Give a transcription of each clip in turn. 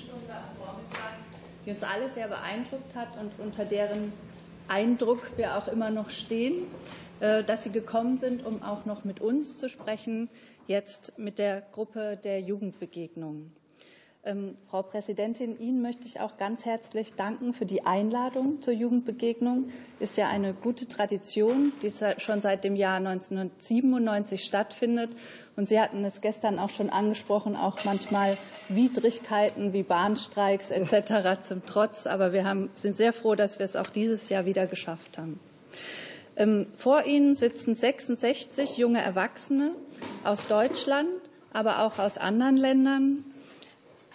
Gedenkstunde am Vormittag, die uns alle sehr beeindruckt hat und unter deren Eindruck wir auch immer noch stehen, äh, dass Sie gekommen sind, um auch noch mit uns zu sprechen, jetzt mit der Gruppe der Jugendbegegnungen. Ähm, Frau Präsidentin, Ihnen möchte ich auch ganz herzlich danken für die Einladung zur Jugendbegegnung. Ist ja eine gute Tradition, die schon seit dem Jahr 1997 stattfindet. Und Sie hatten es gestern auch schon angesprochen, auch manchmal Widrigkeiten wie Bahnstreiks etc. zum Trotz. Aber wir haben, sind sehr froh, dass wir es auch dieses Jahr wieder geschafft haben. Ähm, vor Ihnen sitzen 66 junge Erwachsene aus Deutschland, aber auch aus anderen Ländern,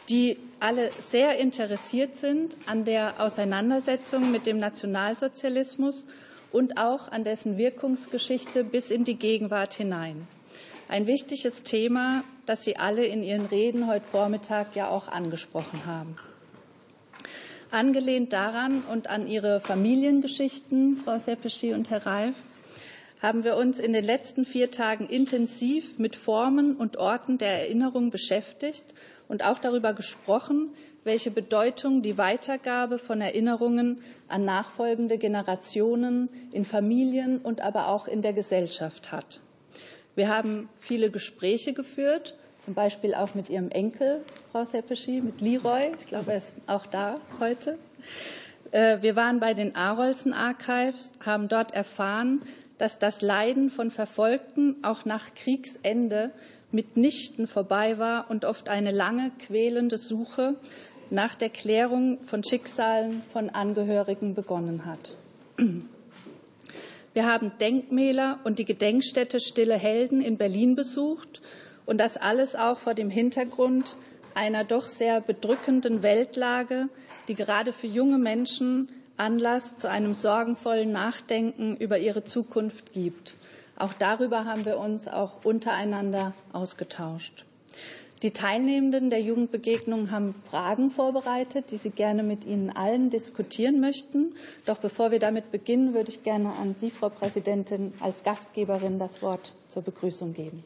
die alle sehr interessiert sind an der Auseinandersetzung mit dem Nationalsozialismus und auch an dessen Wirkungsgeschichte bis in die Gegenwart hinein. Ein wichtiges Thema, das Sie alle in Ihren Reden heute Vormittag ja auch angesprochen haben. Angelehnt daran und an Ihre Familiengeschichten, Frau Seppeschi und Herr Reif, haben wir uns in den letzten vier Tagen intensiv mit Formen und Orten der Erinnerung beschäftigt und auch darüber gesprochen, welche Bedeutung die Weitergabe von Erinnerungen an nachfolgende Generationen in Familien und aber auch in der Gesellschaft hat. Wir haben viele Gespräche geführt, zum Beispiel auch mit Ihrem Enkel, Frau Seppeschi, mit Leroy. Ich glaube, er ist auch da heute. Äh, wir waren bei den Arolsen Archives, haben dort erfahren, dass das Leiden von Verfolgten auch nach Kriegsende mitnichten vorbei war und oft eine lange, quälende Suche nach der Klärung von Schicksalen von Angehörigen begonnen hat. Wir haben Denkmäler und die Gedenkstätte Stille Helden in Berlin besucht und das alles auch vor dem Hintergrund einer doch sehr bedrückenden Weltlage, die gerade für junge Menschen Anlass zu einem sorgenvollen Nachdenken über ihre Zukunft gibt. Auch darüber haben wir uns auch untereinander ausgetauscht. Die Teilnehmenden der Jugendbegegnung haben Fragen vorbereitet, die sie gerne mit Ihnen allen diskutieren möchten. Doch bevor wir damit beginnen, würde ich gerne an Sie, Frau Präsidentin, als Gastgeberin das Wort zur Begrüßung geben.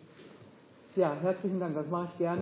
Ja, herzlichen Dank. Das mache ich gerne.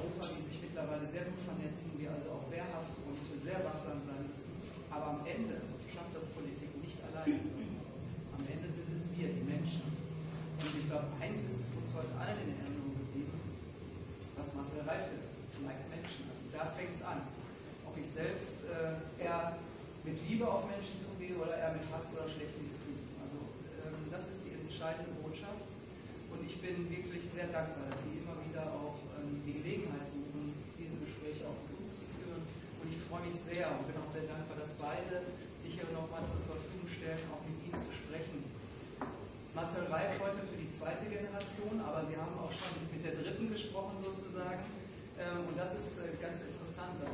Ähm, und das ist äh, ganz interessant, dass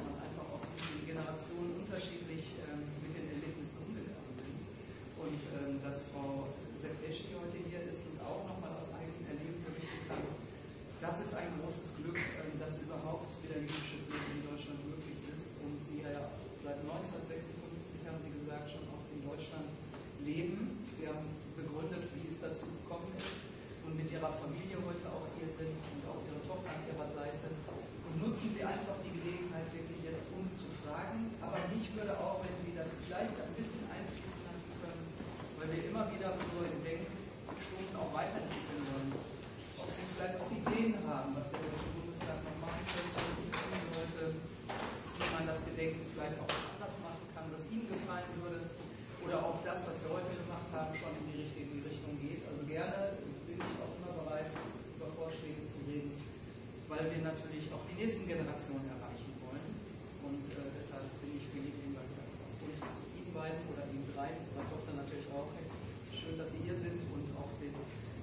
unterschiedlich ähm, mit den Erlebnissen umgegangen sind. Und ähm, dass Frau Seppeschi heute hier ist und auch nochmal aus eigenem Erleben berichten kann, das ist ein großes Glück, ähm, dass überhaupt wieder jüdisches Leben in Deutschland möglich ist. Und Sie ja seit 1956, haben Sie gesagt, schon auch in Deutschland leben. Sie haben begründet, wie es dazu gekommen ist und mit Ihrer Familie heute auch hier sind und auch Ihre Tochter an Ihrer Seite. Und nutzen Sie einfach die Gelegenheit, wirklich jetzt uns zu fragen. Aber mich würde auch, wenn Sie das vielleicht ein bisschen einfließen lassen können, weil wir immer wieder unsere Gedenkstunden auch weiterentwickeln wollen. Ob Sie vielleicht auch Ideen haben, was der Deutsche Bundestag noch machen könnte, wie tun sollte, wie man das Gedenken vielleicht auch anders machen kann, was Ihnen gefallen würde. Oder auch das, was wir heute gemacht haben, schon in die richtige Richtung geht. Also gerne bin ich auch immer bereit, über Vorschläge zu reden, weil wir natürlich auch die nächsten Generationen erreichen wollen. Und äh, deshalb bin ich für jeden Hinweis dankbar. Und Ihnen beiden oder Ihnen dreien, Ihrer Tochter natürlich auch. Schön, dass Sie hier sind und auch den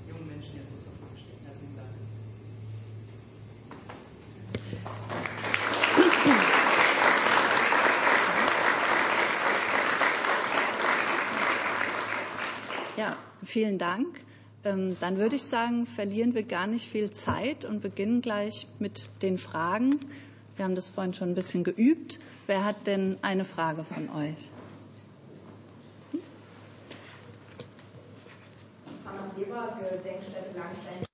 jungen Menschen jetzt zur Verfügung stehen. Herzlichen Dank. Ja, vielen Dank. Ähm, dann würde ich sagen, verlieren wir gar nicht viel Zeit und beginnen gleich mit den Fragen. Wir haben das vorhin schon ein bisschen geübt. Wer hat denn eine Frage von euch? Gedenkstätte Langstein.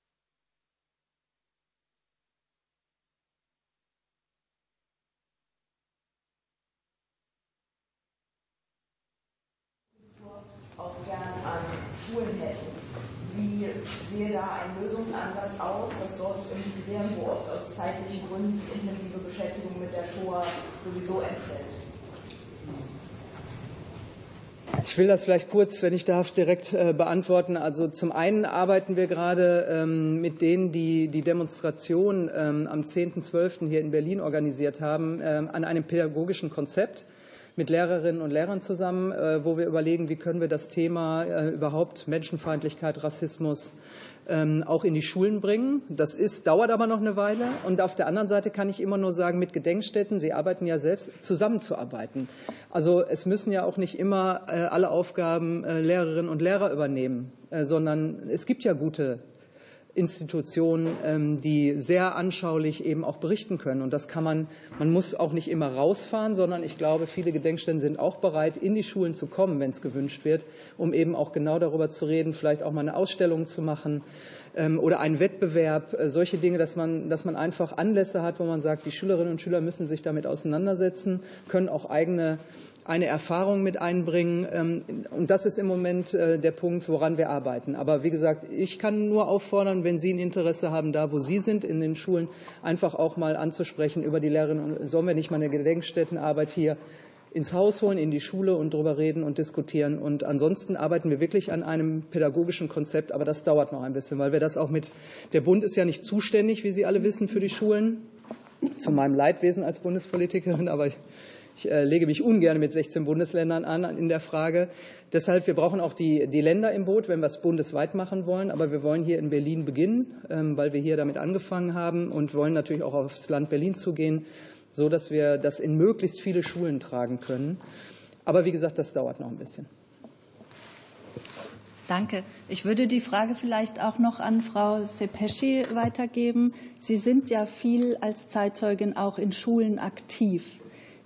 auch gern an Schulen hätten. Sehe da ein Lösungsansatz aus, dass dort irgendwie klären, wo oft aus zeitlichen Gründen die intensive Beschäftigung mit der Shoah sowieso entfällt? Ich will das vielleicht kurz, wenn ich darf, direkt äh, beantworten. Also zum einen arbeiten wir gerade ähm, mit denen, die die Demonstration ähm, am 10.12. hier in Berlin organisiert haben, ähm, an einem pädagogischen Konzept mit Lehrerinnen und Lehrern zusammen, äh, wo wir überlegen, wie können wir das Thema äh, überhaupt Menschenfeindlichkeit, Rassismus ähm, auch in die Schulen bringen. Das ist, dauert aber noch eine Weile. Und auf der anderen Seite kann ich immer nur sagen, mit Gedenkstätten, Sie arbeiten ja selbst, zusammenzuarbeiten. Also es müssen ja auch nicht immer äh, alle Aufgaben Lehrerinnen und Lehrer übernehmen, sondern es gibt ja gute Institutionen, ähm, die sehr anschaulich eben auch berichten können. Und das kann man, man muss auch nicht immer rausfahren, sondern ich glaube, viele Gedenkstätten sind auch bereit, in die Schulen zu kommen, wenn es gewünscht wird, um eben auch genau darüber zu reden, vielleicht auch mal eine Ausstellung zu machen ähm, oder einen Wettbewerb, äh, solche Dinge, dass man, dass man einfach Anlässe hat, wo man sagt, die Schülerinnen und Schüler müssen sich damit auseinandersetzen, können auch eigene eine Erfahrung mit einbringen. Ähm, und das ist im Moment äh, der Punkt, woran wir arbeiten. Aber wie gesagt, ich kann nur auffordern, wenn Sie ein Interesse haben, da wo Sie sind, in den Schulen, einfach auch mal anzusprechen über die Lehrerinnen. Und sollen wir nicht mal eine Gedenkstättenarbeit hier ins Haus holen, in die Schule und darüber reden und diskutieren. Und ansonsten arbeiten wir wirklich an einem pädagogischen Konzept, aber das dauert noch ein bisschen, weil wir das auch mit, der Bund ist ja nicht zuständig, wie Sie alle wissen, für die Schulen, zu meinem Leidwesen als Bundespolitikerin, aber ich ich äh, lege mich ungern mit 16 Bundesländern an in der Frage. Deshalb, wir brauchen auch die, die Länder im Boot, wenn wir es bundesweit machen wollen. Aber wir wollen hier in Berlin beginnen, ähm, weil wir hier damit angefangen haben und wollen natürlich auch aufs Land Berlin zugehen, so dass wir das in möglichst viele Schulen tragen können. Aber wie gesagt, das dauert noch ein bisschen. Danke. Ich würde die Frage vielleicht auch noch an Frau Sepeschi weitergeben. Sie sind ja viel als Zeitzeugin auch in Schulen aktiv.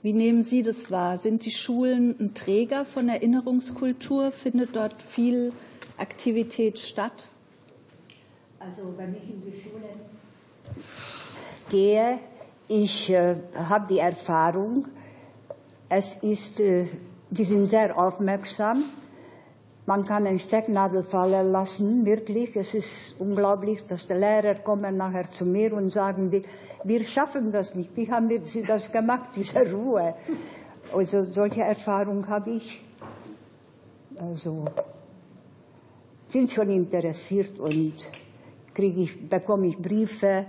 Wie nehmen Sie das wahr? Sind die Schulen ein Träger von Erinnerungskultur? Findet dort viel Aktivität statt? Also wenn ich in die Schule gehe, ich äh, habe die Erfahrung, es ist, äh, die sind sehr aufmerksam. Man kann eine Stecknadel fallen lassen, wirklich. Es ist unglaublich, dass die Lehrer kommen nachher zu mir und sagen, die, wir schaffen das nicht. Wie haben wir das gemacht, diese Ruhe? Also solche Erfahrungen habe ich. Also sind schon interessiert und kriege ich, bekomme ich Briefe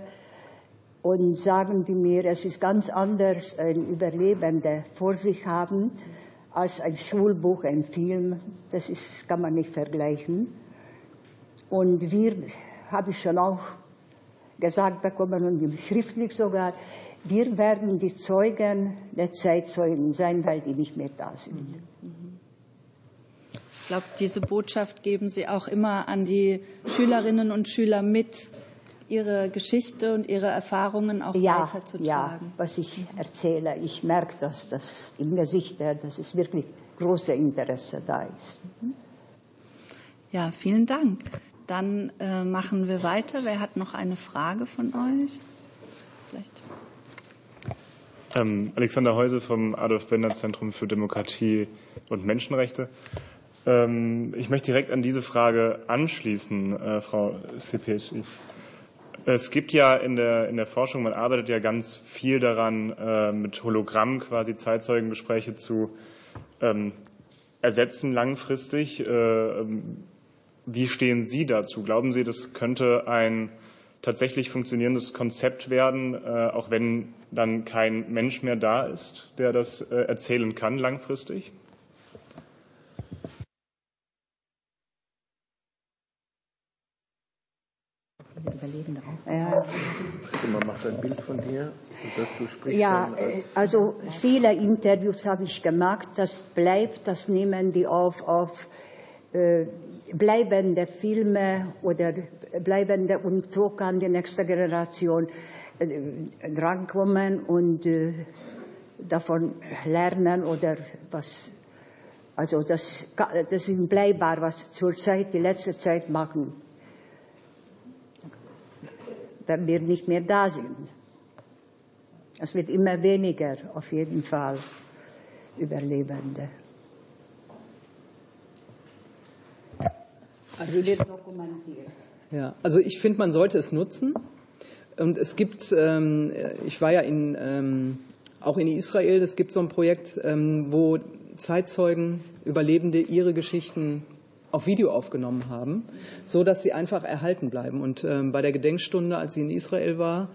und sagen die mir, es ist ganz anders, ein Überlebende vor sich haben als ein Schulbuch, ein Film. Das ist, kann man nicht vergleichen. Und wir, habe ich schon auch gesagt bekommen und schriftlich sogar, wir werden die Zeugen der Zeitzeugen sein, weil die nicht mehr da sind. Ich glaube, diese Botschaft geben Sie auch immer an die Schülerinnen und Schüler mit, ihre Geschichte und ihre Erfahrungen auch ja, weiterzutragen. Ja, was ich erzähle, ich merke das, dass im Gesicht, dass es wirklich große Interesse da ist. Ja, vielen Dank. Dann äh, machen wir weiter. Wer hat noch eine Frage von euch? Vielleicht. Ähm, Alexander Heuse vom Adolf Bender Zentrum für Demokratie und Menschenrechte. Ähm, ich möchte direkt an diese Frage anschließen, äh, Frau Sepeci. Es gibt ja in der, in der Forschung, man arbeitet ja ganz viel daran, äh, mit Hologramm quasi Zeitzeugengespräche zu ähm, ersetzen langfristig. Äh, ähm, wie stehen Sie dazu? Glauben Sie, das könnte ein tatsächlich funktionierendes Konzept werden, äh, auch wenn dann kein Mensch mehr da ist, der das äh, erzählen kann langfristig? Ja. Man macht ein Bild von dir und du sprichst. Ja, äh, also viele Interviews habe ich gemacht. Das bleibt, das nehmen die auf auf äh, bleibende Filme oder bleibende und so kann die nächste Generation äh, drankommen und äh, davon lernen oder was. Also das, das ist bleibbar, was zurzeit die letzte Zeit machen wenn wir nicht mehr da sind. Es wird immer weniger, auf jeden Fall, Überlebende. Also es wird dokumentiert. Ja, also ich finde, man sollte es nutzen. Und es gibt, ähm, ich war ja in, ähm, auch in Israel, es gibt so ein Projekt, ähm, wo Zeitzeugen, Überlebende ihre Geschichten auf Video aufgenommen haben, so dass sie einfach erhalten bleiben. Und ähm, bei der Gedenkstunde, als sie in Israel war,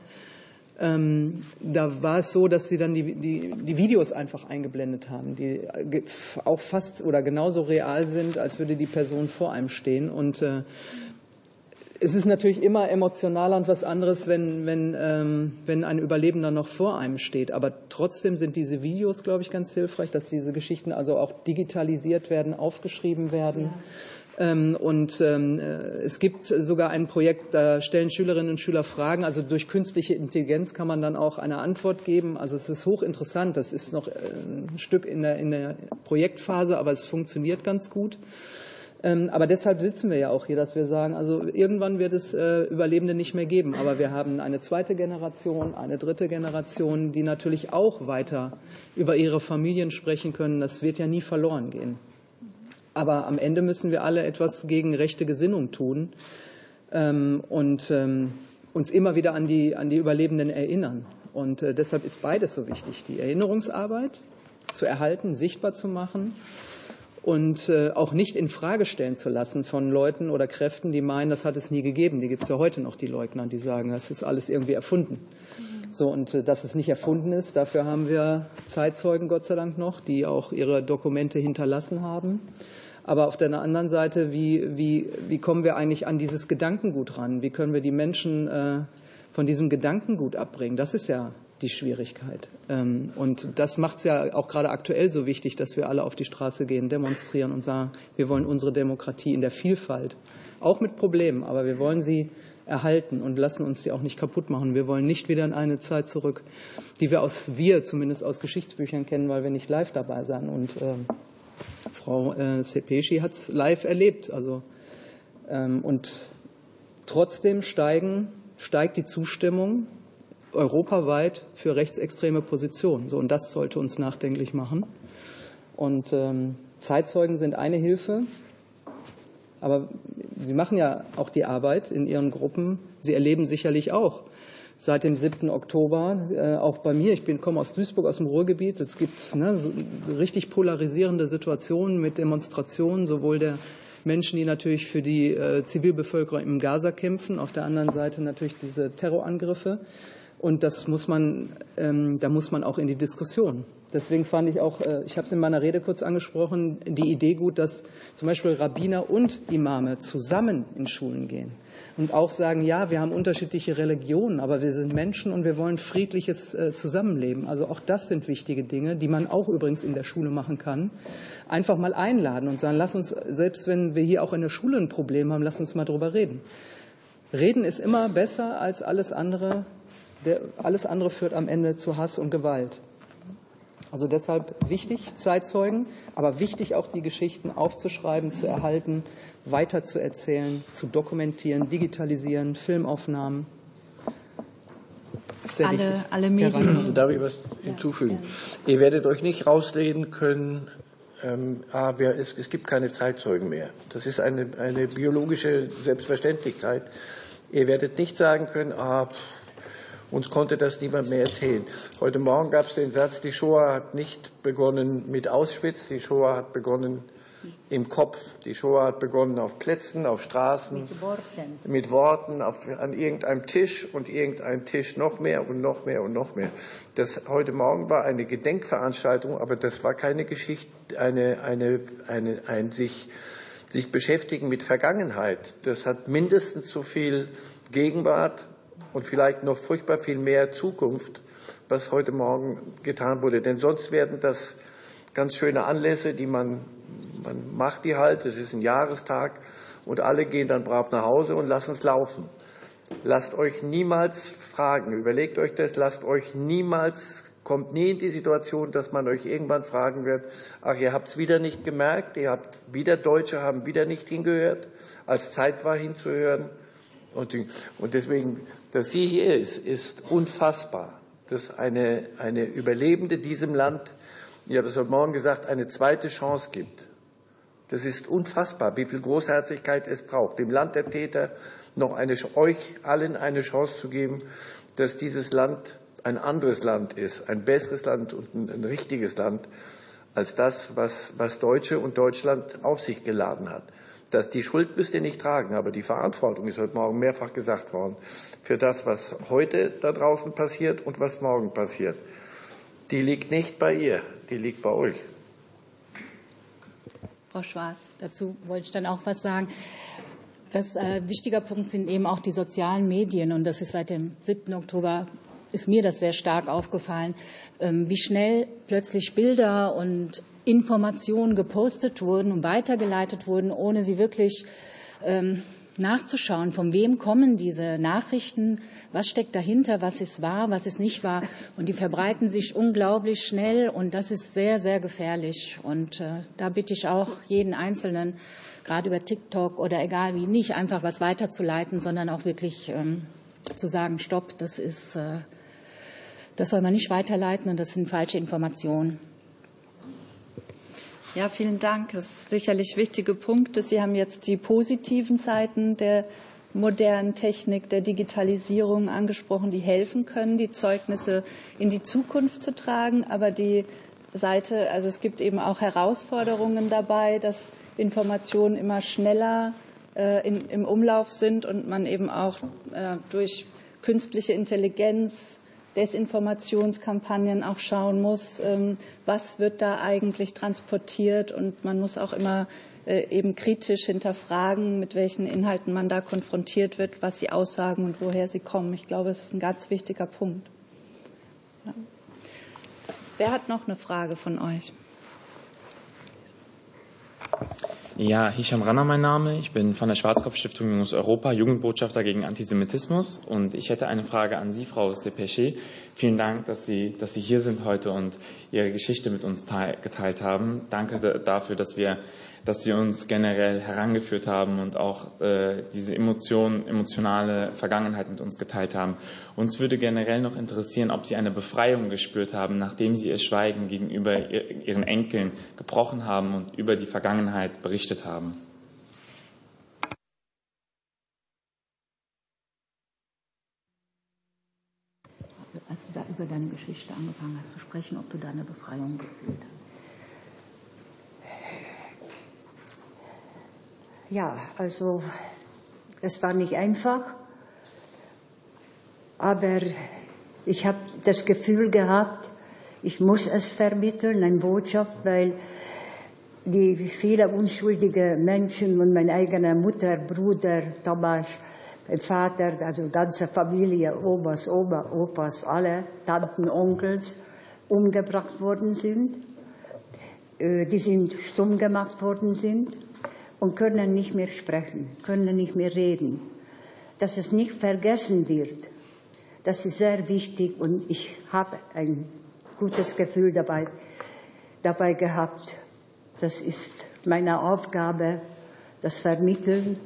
ähm, da war es so, dass sie dann die, die, die Videos einfach eingeblendet haben, die auch fast oder genauso real sind, als würde die Person vor einem stehen. Und äh, es ist natürlich immer emotionaler und was anderes, wenn, wenn, ähm, wenn ein Überlebender noch vor einem steht. Aber trotzdem sind diese Videos, glaube ich, ganz hilfreich, dass diese Geschichten also auch digitalisiert werden, aufgeschrieben werden. Ja. Ähm, und ähm, äh, es gibt sogar ein Projekt, da stellen Schülerinnen und Schüler Fragen. Also durch künstliche Intelligenz kann man dann auch eine Antwort geben. Also es ist hochinteressant. Das ist noch äh, ein Stück in der, in der Projektphase, aber es funktioniert ganz gut. Ähm, aber deshalb sitzen wir ja auch hier, dass wir sagen, also irgendwann wird es äh, Überlebende nicht mehr geben. Aber wir haben eine zweite Generation, eine dritte Generation, die natürlich auch weiter über ihre Familien sprechen können. Das wird ja nie verloren gehen. Aber am Ende müssen wir alle etwas gegen rechte Gesinnung tun ähm, und ähm, uns immer wieder an die, an die Überlebenden erinnern. Und äh, deshalb ist beides so wichtig, die Erinnerungsarbeit zu erhalten, sichtbar zu machen und äh, auch nicht in Frage stellen zu lassen von Leuten oder Kräften, die meinen, das hat es nie gegeben. Die gibt es ja heute noch, die Leugner, die sagen, das ist alles irgendwie erfunden. So, und äh, dass es nicht erfunden ist, dafür haben wir Zeitzeugen, Gott sei Dank noch, die auch ihre Dokumente hinterlassen haben. Aber auf der anderen Seite, wie, wie, wie kommen wir eigentlich an dieses Gedankengut ran? Wie können wir die Menschen äh, von diesem Gedankengut abbringen? Das ist ja die Schwierigkeit. Ähm, und das macht es ja auch gerade aktuell so wichtig, dass wir alle auf die Straße gehen, demonstrieren und sagen, wir wollen unsere Demokratie in der Vielfalt, auch mit Problemen, aber wir wollen sie erhalten und lassen uns die auch nicht kaputt machen. Wir wollen nicht wieder in eine Zeit zurück, die wir aus, wir zumindest aus Geschichtsbüchern kennen, weil wir nicht live dabei sind. Und äh, Frau äh, Sepeschi hat es live erlebt. Also, ähm, und trotzdem steigen, steigt die Zustimmung europaweit für rechtsextreme Positionen. So, und das sollte uns nachdenklich machen. Und ähm, Zeitzeugen sind eine Hilfe, aber sie machen ja auch die Arbeit in ihren Gruppen. Sie erleben sicherlich auch seit dem 7. Oktober, äh, auch bei mir, ich bin, komme aus Duisburg, aus dem Ruhrgebiet, es gibt ne, so richtig polarisierende Situationen mit Demonstrationen, sowohl der Menschen, die natürlich für die äh, Zivilbevölkerung im Gaza kämpfen, auf der anderen Seite natürlich diese Terrorangriffe. Und das muss man, ähm, da muss man auch in die Diskussion. Deswegen fand ich auch, äh, ich habe es in meiner Rede kurz angesprochen, die Idee gut, dass zum Beispiel Rabbiner und Imame zusammen in Schulen gehen und auch sagen, ja, wir haben unterschiedliche Religionen, aber wir sind Menschen und wir wollen friedliches äh, Zusammenleben. Also auch das sind wichtige Dinge, die man auch übrigens in der Schule machen kann. Einfach mal einladen und sagen, lass uns, selbst wenn wir hier auch in der Schule ein Problem haben, lass uns mal drüber reden. Reden ist immer besser als alles andere der, alles andere führt am Ende zu Hass und Gewalt. Also deshalb wichtig, Zeitzeugen, aber wichtig auch die Geschichten aufzuschreiben, zu erhalten, weiterzuerzählen, zu dokumentieren, digitalisieren, Filmaufnahmen. Sehr alle, wichtig. alle Medien. Darf ich was hinzufügen? Ja, Ihr werdet euch nicht rausreden können, ähm, ah, wer, es, es gibt keine Zeitzeugen mehr. Das ist eine, eine biologische Selbstverständlichkeit. Ihr werdet nicht sagen können, ah, pff, uns konnte das niemand mehr erzählen. Heute Morgen gab es den Satz, die Shoah hat nicht begonnen mit Auschwitz, die Shoah hat begonnen im Kopf. Die Shoah hat begonnen auf Plätzen, auf Straßen, mit Worten, mit Worten auf, an irgendeinem Tisch und irgendein Tisch noch mehr und noch mehr und noch mehr. Das heute Morgen war eine Gedenkveranstaltung, aber das war keine Geschichte, eine, eine, eine, ein sich, sich beschäftigen mit Vergangenheit. Das hat mindestens so viel Gegenwart und vielleicht noch furchtbar viel mehr Zukunft, was heute Morgen getan wurde. Denn sonst werden das ganz schöne Anlässe, die man, man macht die halt, es ist ein Jahrestag und alle gehen dann brav nach Hause und lassen es laufen. Lasst euch niemals fragen, überlegt euch das, lasst euch niemals, kommt nie in die Situation, dass man euch irgendwann fragen wird, ach, ihr habt es wieder nicht gemerkt, ihr habt wieder Deutsche haben wieder nicht hingehört, als Zeit war hinzuhören. Und, deswegen, dass sie hier ist, ist unfassbar. Dass eine, eine Überlebende diesem Land, ich habe es heute Morgen gesagt, eine zweite Chance gibt. Das ist unfassbar, wie viel Großherzigkeit es braucht, dem Land der Täter noch eine, euch allen eine Chance zu geben, dass dieses Land ein anderes Land ist, ein besseres Land und ein, ein richtiges Land als das, was, was Deutsche und Deutschland auf sich geladen hat. Das, die Schuld müsst ihr nicht tragen, aber die Verantwortung ist heute Morgen mehrfach gesagt worden für das, was heute da draußen passiert und was morgen passiert. Die liegt nicht bei ihr, die liegt bei euch. Frau Schwarz, dazu wollte ich dann auch was sagen. Das äh, wichtiger Punkt sind eben auch die sozialen Medien und das ist seit dem 7. Oktober ist mir das sehr stark aufgefallen, ähm, wie schnell plötzlich Bilder und Informationen gepostet wurden und weitergeleitet wurden, ohne sie wirklich ähm, nachzuschauen, von wem kommen diese Nachrichten, was steckt dahinter, was ist wahr, was ist nicht wahr. Und die verbreiten sich unglaublich schnell und das ist sehr, sehr gefährlich. Und äh, da bitte ich auch jeden Einzelnen, gerade über TikTok oder egal wie, nicht einfach was weiterzuleiten, sondern auch wirklich ähm, zu sagen, stopp, das ist, äh, das soll man nicht weiterleiten und das sind falsche Informationen. Ja, vielen Dank. Das sind sicherlich wichtige Punkte. Sie haben jetzt die positiven Seiten der modernen Technik, der Digitalisierung angesprochen, die helfen können, die Zeugnisse in die Zukunft zu tragen. Aber die Seite, also es gibt eben auch Herausforderungen dabei, dass Informationen immer schneller äh, in, im Umlauf sind und man eben auch äh, durch künstliche Intelligenz Desinformationskampagnen auch schauen muss, ähm, was wird da eigentlich transportiert. Und man muss auch immer äh, eben kritisch hinterfragen, mit welchen Inhalten man da konfrontiert wird, was sie aussagen und woher sie kommen. Ich glaube, es ist ein ganz wichtiger Punkt. Ja. Wer hat noch eine Frage von euch? Ja, Hisham Ranner mein Name. Ich bin von der Schwarzkopf-Stiftung Junges Europa, Jugendbotschafter gegen Antisemitismus. Und ich hätte eine Frage an Sie, Frau Sepeche. Vielen Dank, dass Sie, dass Sie hier sind heute und Ihre Geschichte mit uns geteilt haben. Danke dafür, dass wir dass Sie uns generell herangeführt haben und auch äh, diese Emotion, emotionale Vergangenheit mit uns geteilt haben. Uns würde generell noch interessieren, ob Sie eine Befreiung gespürt haben, nachdem Sie Ihr Schweigen gegenüber Ihren Enkeln gebrochen haben und über die Vergangenheit berichtet haben. Als du da über deine Geschichte angefangen hast zu sprechen, ob du da eine Befreiung gefühlt hast. Ja, also es war nicht einfach, aber Ich habe das Gefühl gehabt, ich muss es vermitteln, eine Botschaft, weil die viele unschuldige Menschen und meine eigene Mutter, Bruder, Thomas, mein Vater, also ganze Familie, Omas, Oma, Opas, alle Tanten, Onkels umgebracht worden sind, äh, die sind stumm gemacht worden sind und können nicht mehr sprechen, können nicht mehr reden. Dass es nicht vergessen wird, das ist sehr wichtig und ich habe ein gutes Gefühl dabei, dabei gehabt. Das ist meine Aufgabe, das Vermitteln,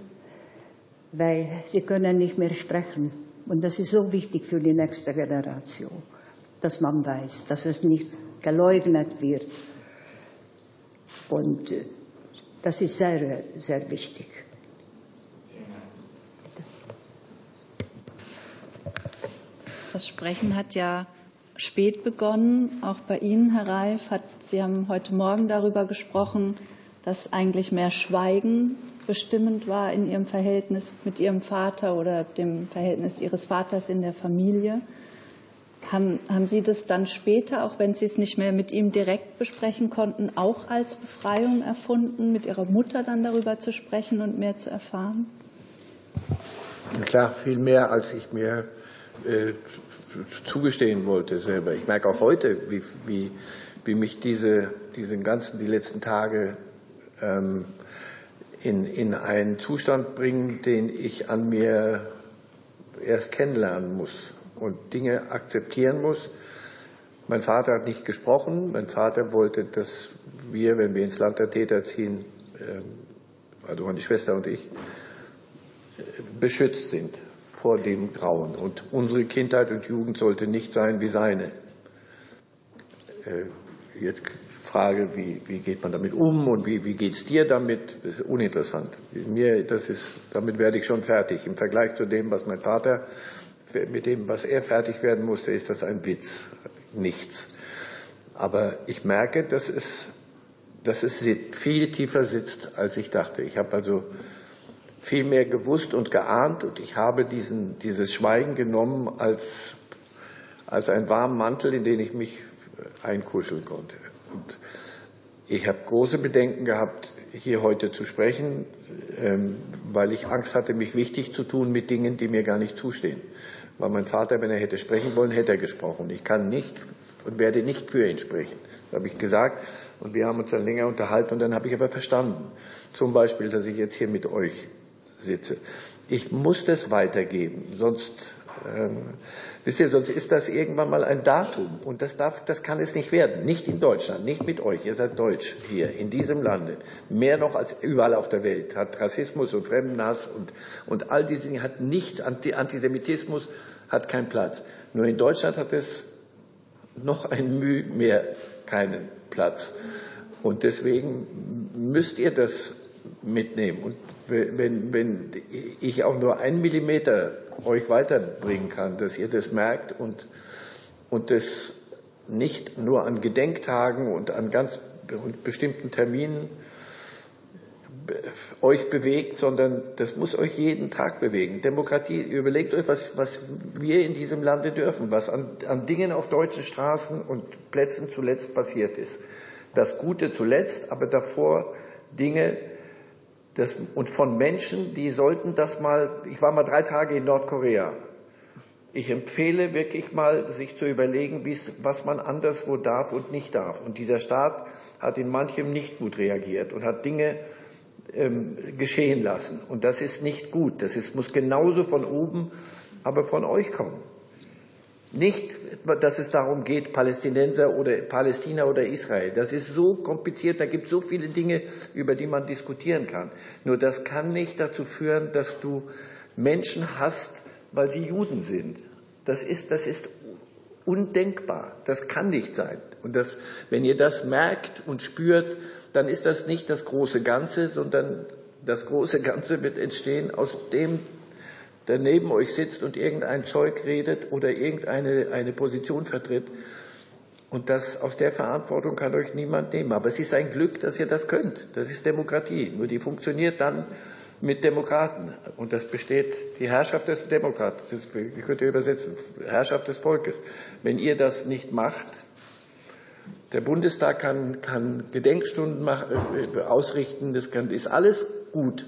weil sie können nicht mehr sprechen. Und das ist so wichtig für die nächste Generation, dass man weiß, dass es nicht geleugnet wird. Und äh, das ist sehr, sehr wichtig. Das Sprechen hat ja spät begonnen, auch bei Ihnen, Herr Reif. Hat, Sie haben heute Morgen darüber gesprochen, dass eigentlich mehr Schweigen bestimmend war in Ihrem Verhältnis mit Ihrem Vater oder dem Verhältnis Ihres Vaters in der Familie. Haben, haben Sie das dann später, auch wenn Sie es nicht mehr mit ihm direkt besprechen konnten, auch als Befreiung erfunden, mit Ihrer Mutter dann darüber zu sprechen und mehr zu erfahren? Klar, viel mehr, als ich mir äh, zugestehen wollte selber. Ich merke auch heute, wie, wie, wie mich diese, diesen ganzen, die letzten Tage ähm, in, in einen Zustand bringen, den ich an mir erst kennenlernen muss und Dinge akzeptieren muss. Mein Vater hat nicht gesprochen. Mein Vater wollte, dass wir, wenn wir ins Land der Täter ziehen, ähm, also meine Schwester und ich, äh, beschützt sind vor dem Grauen. Und unsere Kindheit und Jugend sollte nicht sein wie seine. Äh, jetzt Frage, wie, wie geht man damit um und wie, wie geht es dir damit, uninteressant. Mir, das ist, damit werde ich schon fertig. Im Vergleich zu dem, was mein Vater, mit dem, was er fertig werden musste, ist das ein Witz, nichts. Aber ich merke, dass es, dass es viel tiefer sitzt, als ich dachte. Ich habe also viel mehr gewusst und geahnt und ich habe diesen, dieses Schweigen genommen als, als einen warmen Mantel, in den ich mich einkuscheln konnte. Und ich habe große Bedenken gehabt, hier heute zu sprechen, ähm, weil ich Angst hatte, mich wichtig zu tun mit Dingen, die mir gar nicht zustehen. Weil mein Vater, wenn er hätte sprechen wollen, hätte er gesprochen. Ich kann nicht und werde nicht für ihn sprechen. Das habe ich gesagt. Und wir haben uns dann länger unterhalten und dann habe ich aber verstanden. Zum Beispiel, dass ich jetzt hier mit euch sitze. Ich muss das weitergeben, sonst ähm, wisst ihr, sonst ist das irgendwann mal ein Datum und das darf, das kann es nicht werden. Nicht in Deutschland, nicht mit euch. Ihr seid Deutsch hier in diesem Lande. Mehr noch als überall auf der Welt hat Rassismus und Fremdenhass und, und all diese Dinge hat nichts. Antisemitismus hat keinen Platz. Nur in Deutschland hat es noch ein Mühe mehr keinen Platz. Und deswegen müsst ihr das mitnehmen. Und wenn, wenn ich auch nur einen Millimeter euch weiterbringen kann, dass ihr das merkt und, und das nicht nur an Gedenktagen und an ganz bestimmten Terminen euch bewegt, sondern das muss euch jeden Tag bewegen. Demokratie, überlegt euch, was, was wir in diesem Lande dürfen, was an, an Dingen auf deutschen Straßen und Plätzen zuletzt passiert ist. Das Gute zuletzt, aber davor Dinge, das, und von Menschen, die sollten das mal, ich war mal drei Tage in Nordkorea. Ich empfehle wirklich mal, sich zu überlegen, was man anderswo darf und nicht darf. Und dieser Staat hat in manchem nicht gut reagiert und hat Dinge ähm, geschehen lassen. Und das ist nicht gut. Das ist, muss genauso von oben, aber von euch kommen. Nicht, dass es darum geht, Palästinenser oder Palästina oder Israel. Das ist so kompliziert, da gibt es so viele Dinge, über die man diskutieren kann. Nur das kann nicht dazu führen, dass du Menschen hast, weil sie Juden sind. Das ist, das ist undenkbar. Das kann nicht sein. Und das, wenn ihr das merkt und spürt, dann ist das nicht das große Ganze, sondern das große Ganze wird entstehen aus dem, der neben euch sitzt und irgendein Zeug redet oder irgendeine eine Position vertritt, Und das, aus der Verantwortung kann euch niemand nehmen. Aber es ist ein Glück, dass ihr das könnt. Das ist Demokratie. Nur die funktioniert dann mit Demokraten. Und das besteht die Herrschaft des Demokraten. Das könnt ihr übersetzen. Herrschaft des Volkes. Wenn ihr das nicht macht, der Bundestag kann, kann Gedenkstunden machen, äh, ausrichten, das kann, ist alles gut.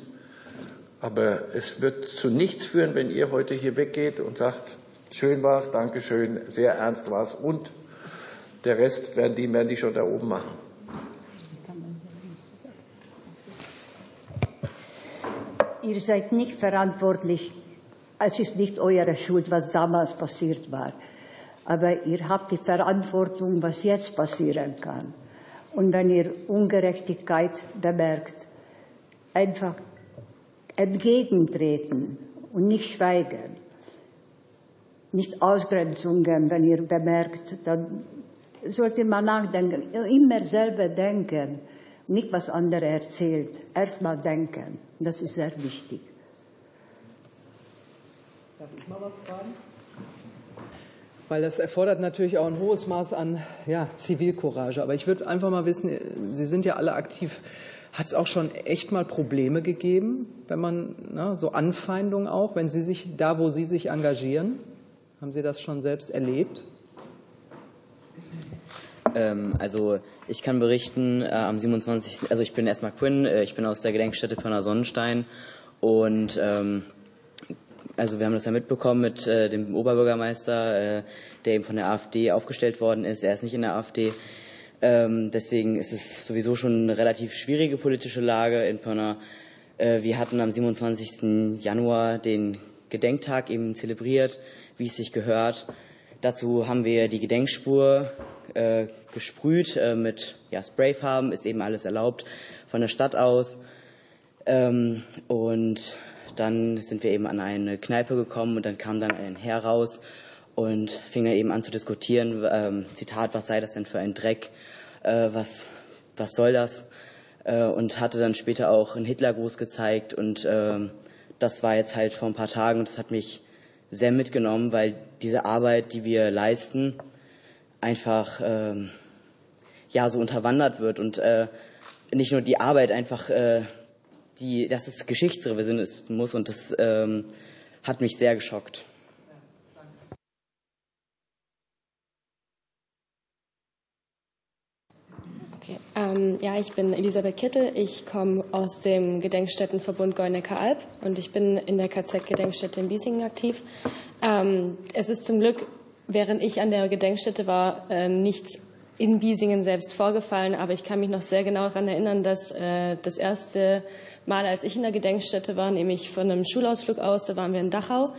Aber es wird zu nichts führen, wenn ihr heute hier weggeht und sagt, schön war's, danke schön, sehr ernst war's und der Rest werden die, werden die schon da oben machen. Ihr seid nicht verantwortlich. Es ist nicht eure Schuld, was damals passiert war. Aber ihr habt die Verantwortung, was jetzt passieren kann. Und wenn ihr Ungerechtigkeit bemerkt, einfach entgegentreten und nicht schweigen. Nicht Ausgrenzungen, wenn ihr bemerkt, dann sollte man nachdenken, immer selber denken, nicht was andere erzählt. Erstmal denken. Das ist sehr wichtig. Darf ich mal was fragen? Weil das erfordert natürlich auch ein hohes Maß an ja, Zivilcourage. Aber ich würde einfach mal wissen, Sie sind ja alle aktiv. Hat es auch schon echt mal Probleme gegeben, wenn man na, so Anfeindungen auch, wenn Sie sich da, wo Sie sich engagieren? Haben Sie das schon selbst erlebt? Ähm, also ich kann berichten, äh, am 27. Also ich bin erstmal Quinn, äh, ich bin aus der Gedenkstätte Pirna Sonnenstein und ähm, also wir haben das ja mitbekommen mit äh, dem Oberbürgermeister, äh, der eben von der AfD aufgestellt worden ist. Er ist nicht in der AfD. Ähm, deswegen ist es sowieso schon eine relativ schwierige politische Lage in Pirna. Äh, wir hatten am 27. Januar den Gedenktag eben zelebriert, wie es sich gehört. Dazu haben wir die Gedenkspur äh, gesprüht äh, mit ja, Sprayfarben, ist eben alles erlaubt von der Stadt aus. Ähm, und dann sind wir eben an eine Kneipe gekommen und dann kam dann ein Herr raus und fing dann eben an zu diskutieren, ähm, Zitat, was sei das denn für ein Dreck, äh, was, was soll das? Äh, und hatte dann später auch einen Hitlergruß gezeigt und äh, das war jetzt halt vor ein paar Tagen und das hat mich sehr mitgenommen, weil diese Arbeit, die wir leisten, einfach ähm, ja so unterwandert wird und äh, nicht nur die Arbeit einfach, äh, die, dass es Geschichtsrevisionismus und das ähm, hat mich sehr geschockt. Okay. Ähm, ja, ich bin Elisabeth Kittel. Ich komme aus dem Gedenkstättenverbund Golnecker-Alb und ich bin in der KZ-Gedenkstätte in Biesingen aktiv. Ähm, es ist zum Glück, während ich an der Gedenkstätte war, äh, nichts in Biesingen selbst vorgefallen, aber ich kann mich noch sehr genau daran erinnern, dass äh, das erste Mal, als ich in der Gedenkstätte war, nämlich von einem Schulausflug aus, da waren wir in Dachau,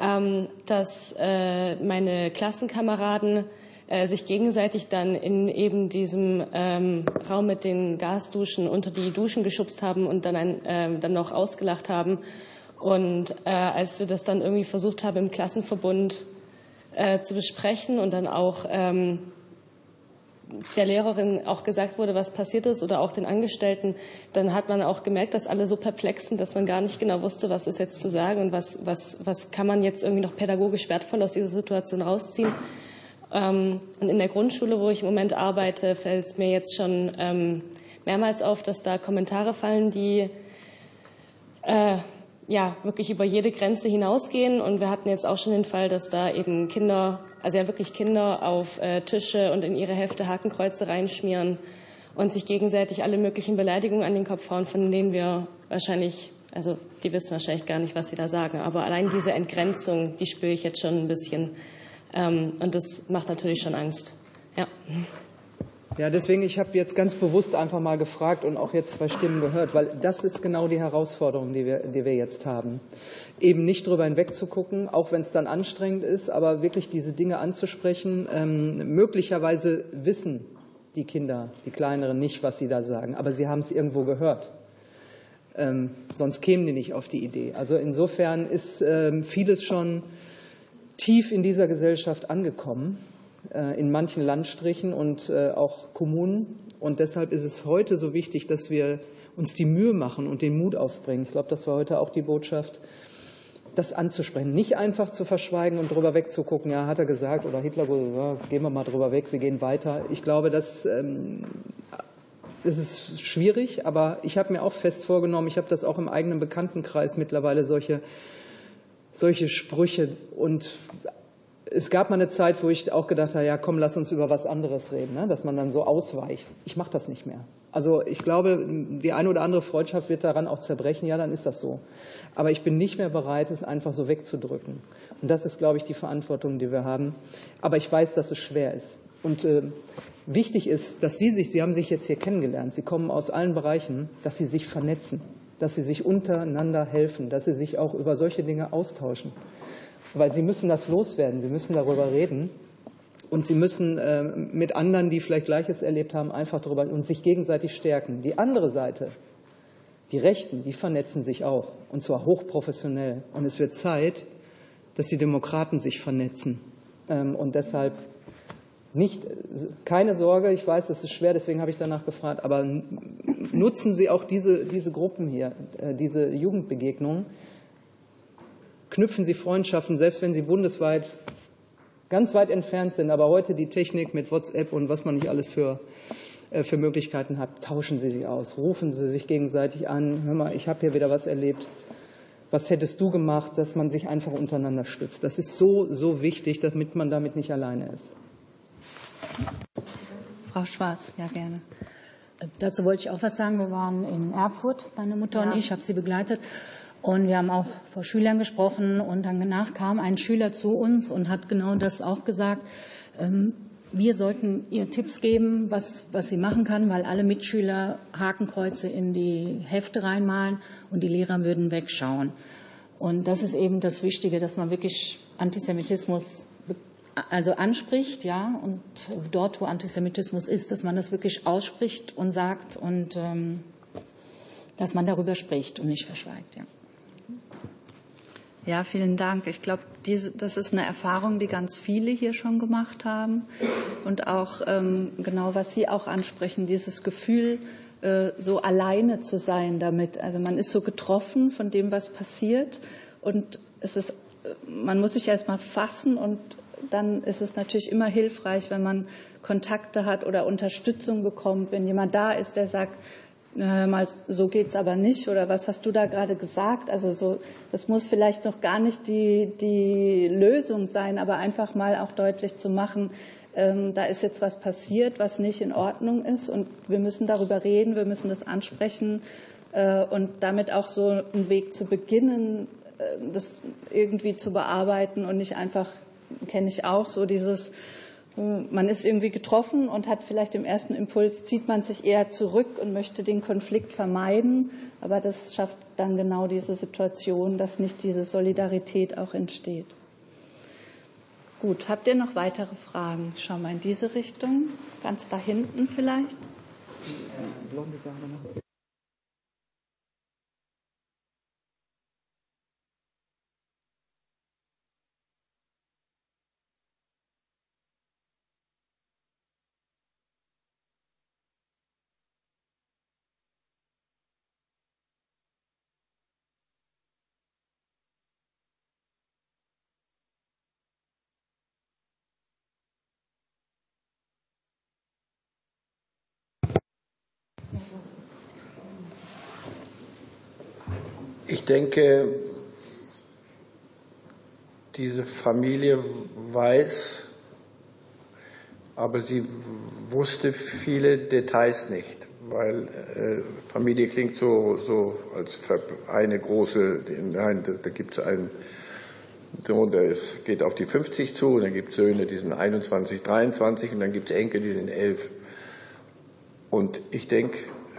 ähm, dass äh, meine Klassenkameraden äh, sich gegenseitig dann in eben diesem ähm, Raum mit den Gasduschen unter die Duschen geschubst haben und dann, ein, äh, dann noch ausgelacht haben. Und äh, als wir das dann irgendwie versucht haben, im Klassenverbund äh, zu besprechen und dann auch ähm, der Lehrerin auch gesagt wurde, was passiert ist oder auch den Angestellten, dann hat man auch gemerkt, dass alle so perplex sind, dass man gar nicht genau wusste, was ist jetzt zu sagen und was, was, was kann man jetzt irgendwie noch pädagogisch wertvoll aus dieser Situation rausziehen. Ähm, und in der Grundschule, wo ich im Moment arbeite, fällt es mir jetzt schon ähm, mehrmals auf, dass da Kommentare fallen, die äh, ja wirklich über jede Grenze hinausgehen. Und wir hatten jetzt auch schon den Fall, dass da eben Kinder, also ja wirklich Kinder auf äh, Tische und in ihre Hefte Hakenkreuze reinschmieren und sich gegenseitig alle möglichen Beleidigungen an den Kopf hauen, von denen wir wahrscheinlich, also die wissen wahrscheinlich gar nicht, was sie da sagen. Aber allein diese Entgrenzung, die spüre ich jetzt schon ein bisschen. Ähm, und das macht natürlich schon Angst. Ja. Ja, deswegen, ich habe jetzt ganz bewusst einfach mal gefragt und auch jetzt zwei Stimmen gehört, weil das ist genau die Herausforderung, die wir, die wir jetzt haben. Eben nicht drüber hinwegzugucken, auch wenn es dann anstrengend ist, aber wirklich diese Dinge anzusprechen. Ähm, möglicherweise wissen die Kinder, die Kleineren nicht, was sie da sagen, aber sie haben es irgendwo gehört. Ähm, sonst kämen die nicht auf die Idee. Also insofern ist ähm, vieles schon tief in dieser Gesellschaft angekommen, äh, in manchen Landstrichen und äh, auch Kommunen. Und deshalb ist es heute so wichtig, dass wir uns die Mühe machen und den Mut aufbringen. Ich glaube, das war heute auch die Botschaft, das anzusprechen, nicht einfach zu verschweigen und drüber wegzugucken, ja, hat er gesagt oder Hitler, ja, gehen wir mal drüber weg, wir gehen weiter. Ich glaube, das ähm, es ist schwierig, aber ich habe mir auch fest vorgenommen, ich habe das auch im eigenen Bekanntenkreis mittlerweile solche, solche Sprüche und es gab mal eine Zeit, wo ich auch gedacht habe, ja komm, lass uns über was anderes reden, ne? dass man dann so ausweicht. Ich mache das nicht mehr. Also ich glaube, die eine oder andere Freundschaft wird daran auch zerbrechen, ja, dann ist das so. Aber ich bin nicht mehr bereit, es einfach so wegzudrücken. Und das ist, glaube ich, die Verantwortung, die wir haben. Aber ich weiß, dass es schwer ist. Und äh, wichtig ist, dass Sie sich, Sie haben sich jetzt hier kennengelernt, Sie kommen aus allen Bereichen, dass Sie sich vernetzen, dass Sie sich untereinander helfen, dass Sie sich auch über solche Dinge austauschen weil sie müssen das loswerden, sie müssen darüber reden. Und sie müssen äh, mit anderen, die vielleicht Gleiches erlebt haben, einfach darüber und sich gegenseitig stärken. Die andere Seite, die Rechten, die vernetzen sich auch. Und zwar hochprofessionell. Und es wird Zeit, dass die Demokraten sich vernetzen. Ähm, und deshalb nicht, keine Sorge, ich weiß, das ist schwer, deswegen habe ich danach gefragt, aber nutzen Sie auch diese, diese Gruppen hier, äh, diese Jugendbegegnungen knüpfen Sie Freundschaften, selbst wenn sie bundesweit ganz weit entfernt sind. Aber heute die Technik mit WhatsApp und was man nicht alles für, äh, für Möglichkeiten hat, tauschen Sie sich aus, rufen Sie sich gegenseitig an. Hör mal, ich habe hier wieder was erlebt. Was hättest du gemacht, dass man sich einfach untereinander stützt? Das ist so, so wichtig, damit man damit nicht alleine ist. Frau Schwarz, ja gerne. Dazu wollte ich auch was sagen. Wir waren in Erfurt, meine Mutter ja. und ich, habe sie begleitet. Und wir haben auch vor Schülern gesprochen und danach kam ein Schüler zu uns und hat genau das auch gesagt. Ähm, wir sollten ihr Tipps geben, was, was sie machen kann, weil alle Mitschüler Hakenkreuze in die Hefte reinmalen und die Lehrer würden wegschauen. Und das ist eben das Wichtige, dass man wirklich Antisemitismus also anspricht, ja, und dort, wo Antisemitismus ist, dass man das wirklich ausspricht und sagt und ähm, dass man darüber spricht und nicht verschweigt, ja. Ja, vielen Dank. Ich glaube, das ist eine Erfahrung, die ganz viele hier schon gemacht haben. Und auch ähm, genau, was Sie auch ansprechen, dieses Gefühl, äh, so alleine zu sein damit. Also man ist so getroffen von dem, was passiert. Und es ist, man muss sich erst mal fassen und dann ist es natürlich immer hilfreich, wenn man Kontakte hat oder Unterstützung bekommt, wenn jemand da ist, der sagt, hör mal, so geht's aber nicht oder was hast du da gerade gesagt? Also so, das muss vielleicht noch gar nicht die, die Lösung sein, aber einfach mal auch deutlich zu machen, ähm, da ist jetzt was passiert, was nicht in Ordnung ist und wir müssen darüber reden, wir müssen das ansprechen äh, und damit auch so einen Weg zu beginnen, äh, das irgendwie zu bearbeiten und nicht einfach, kenne ich auch, so dieses, man ist irgendwie getroffen und hat vielleicht im ersten Impuls, zieht man sich eher zurück und möchte den Konflikt vermeiden. Aber das schafft dann genau diese Situation, dass nicht diese Solidarität auch entsteht. Gut, habt ihr noch weitere Fragen? Schau mal in diese Richtung, ganz da hinten vielleicht. Ich denke, diese Familie weiß, aber sie wusste viele Details nicht, weil äh, Familie klingt so, so als eine große, nein, da, da gibt es einen Sohn, der ist, geht auf die 50 zu, und dann gibt es Söhne, die sind 21, 23 und dann gibt es Enkel, die sind 11. Und ich denke,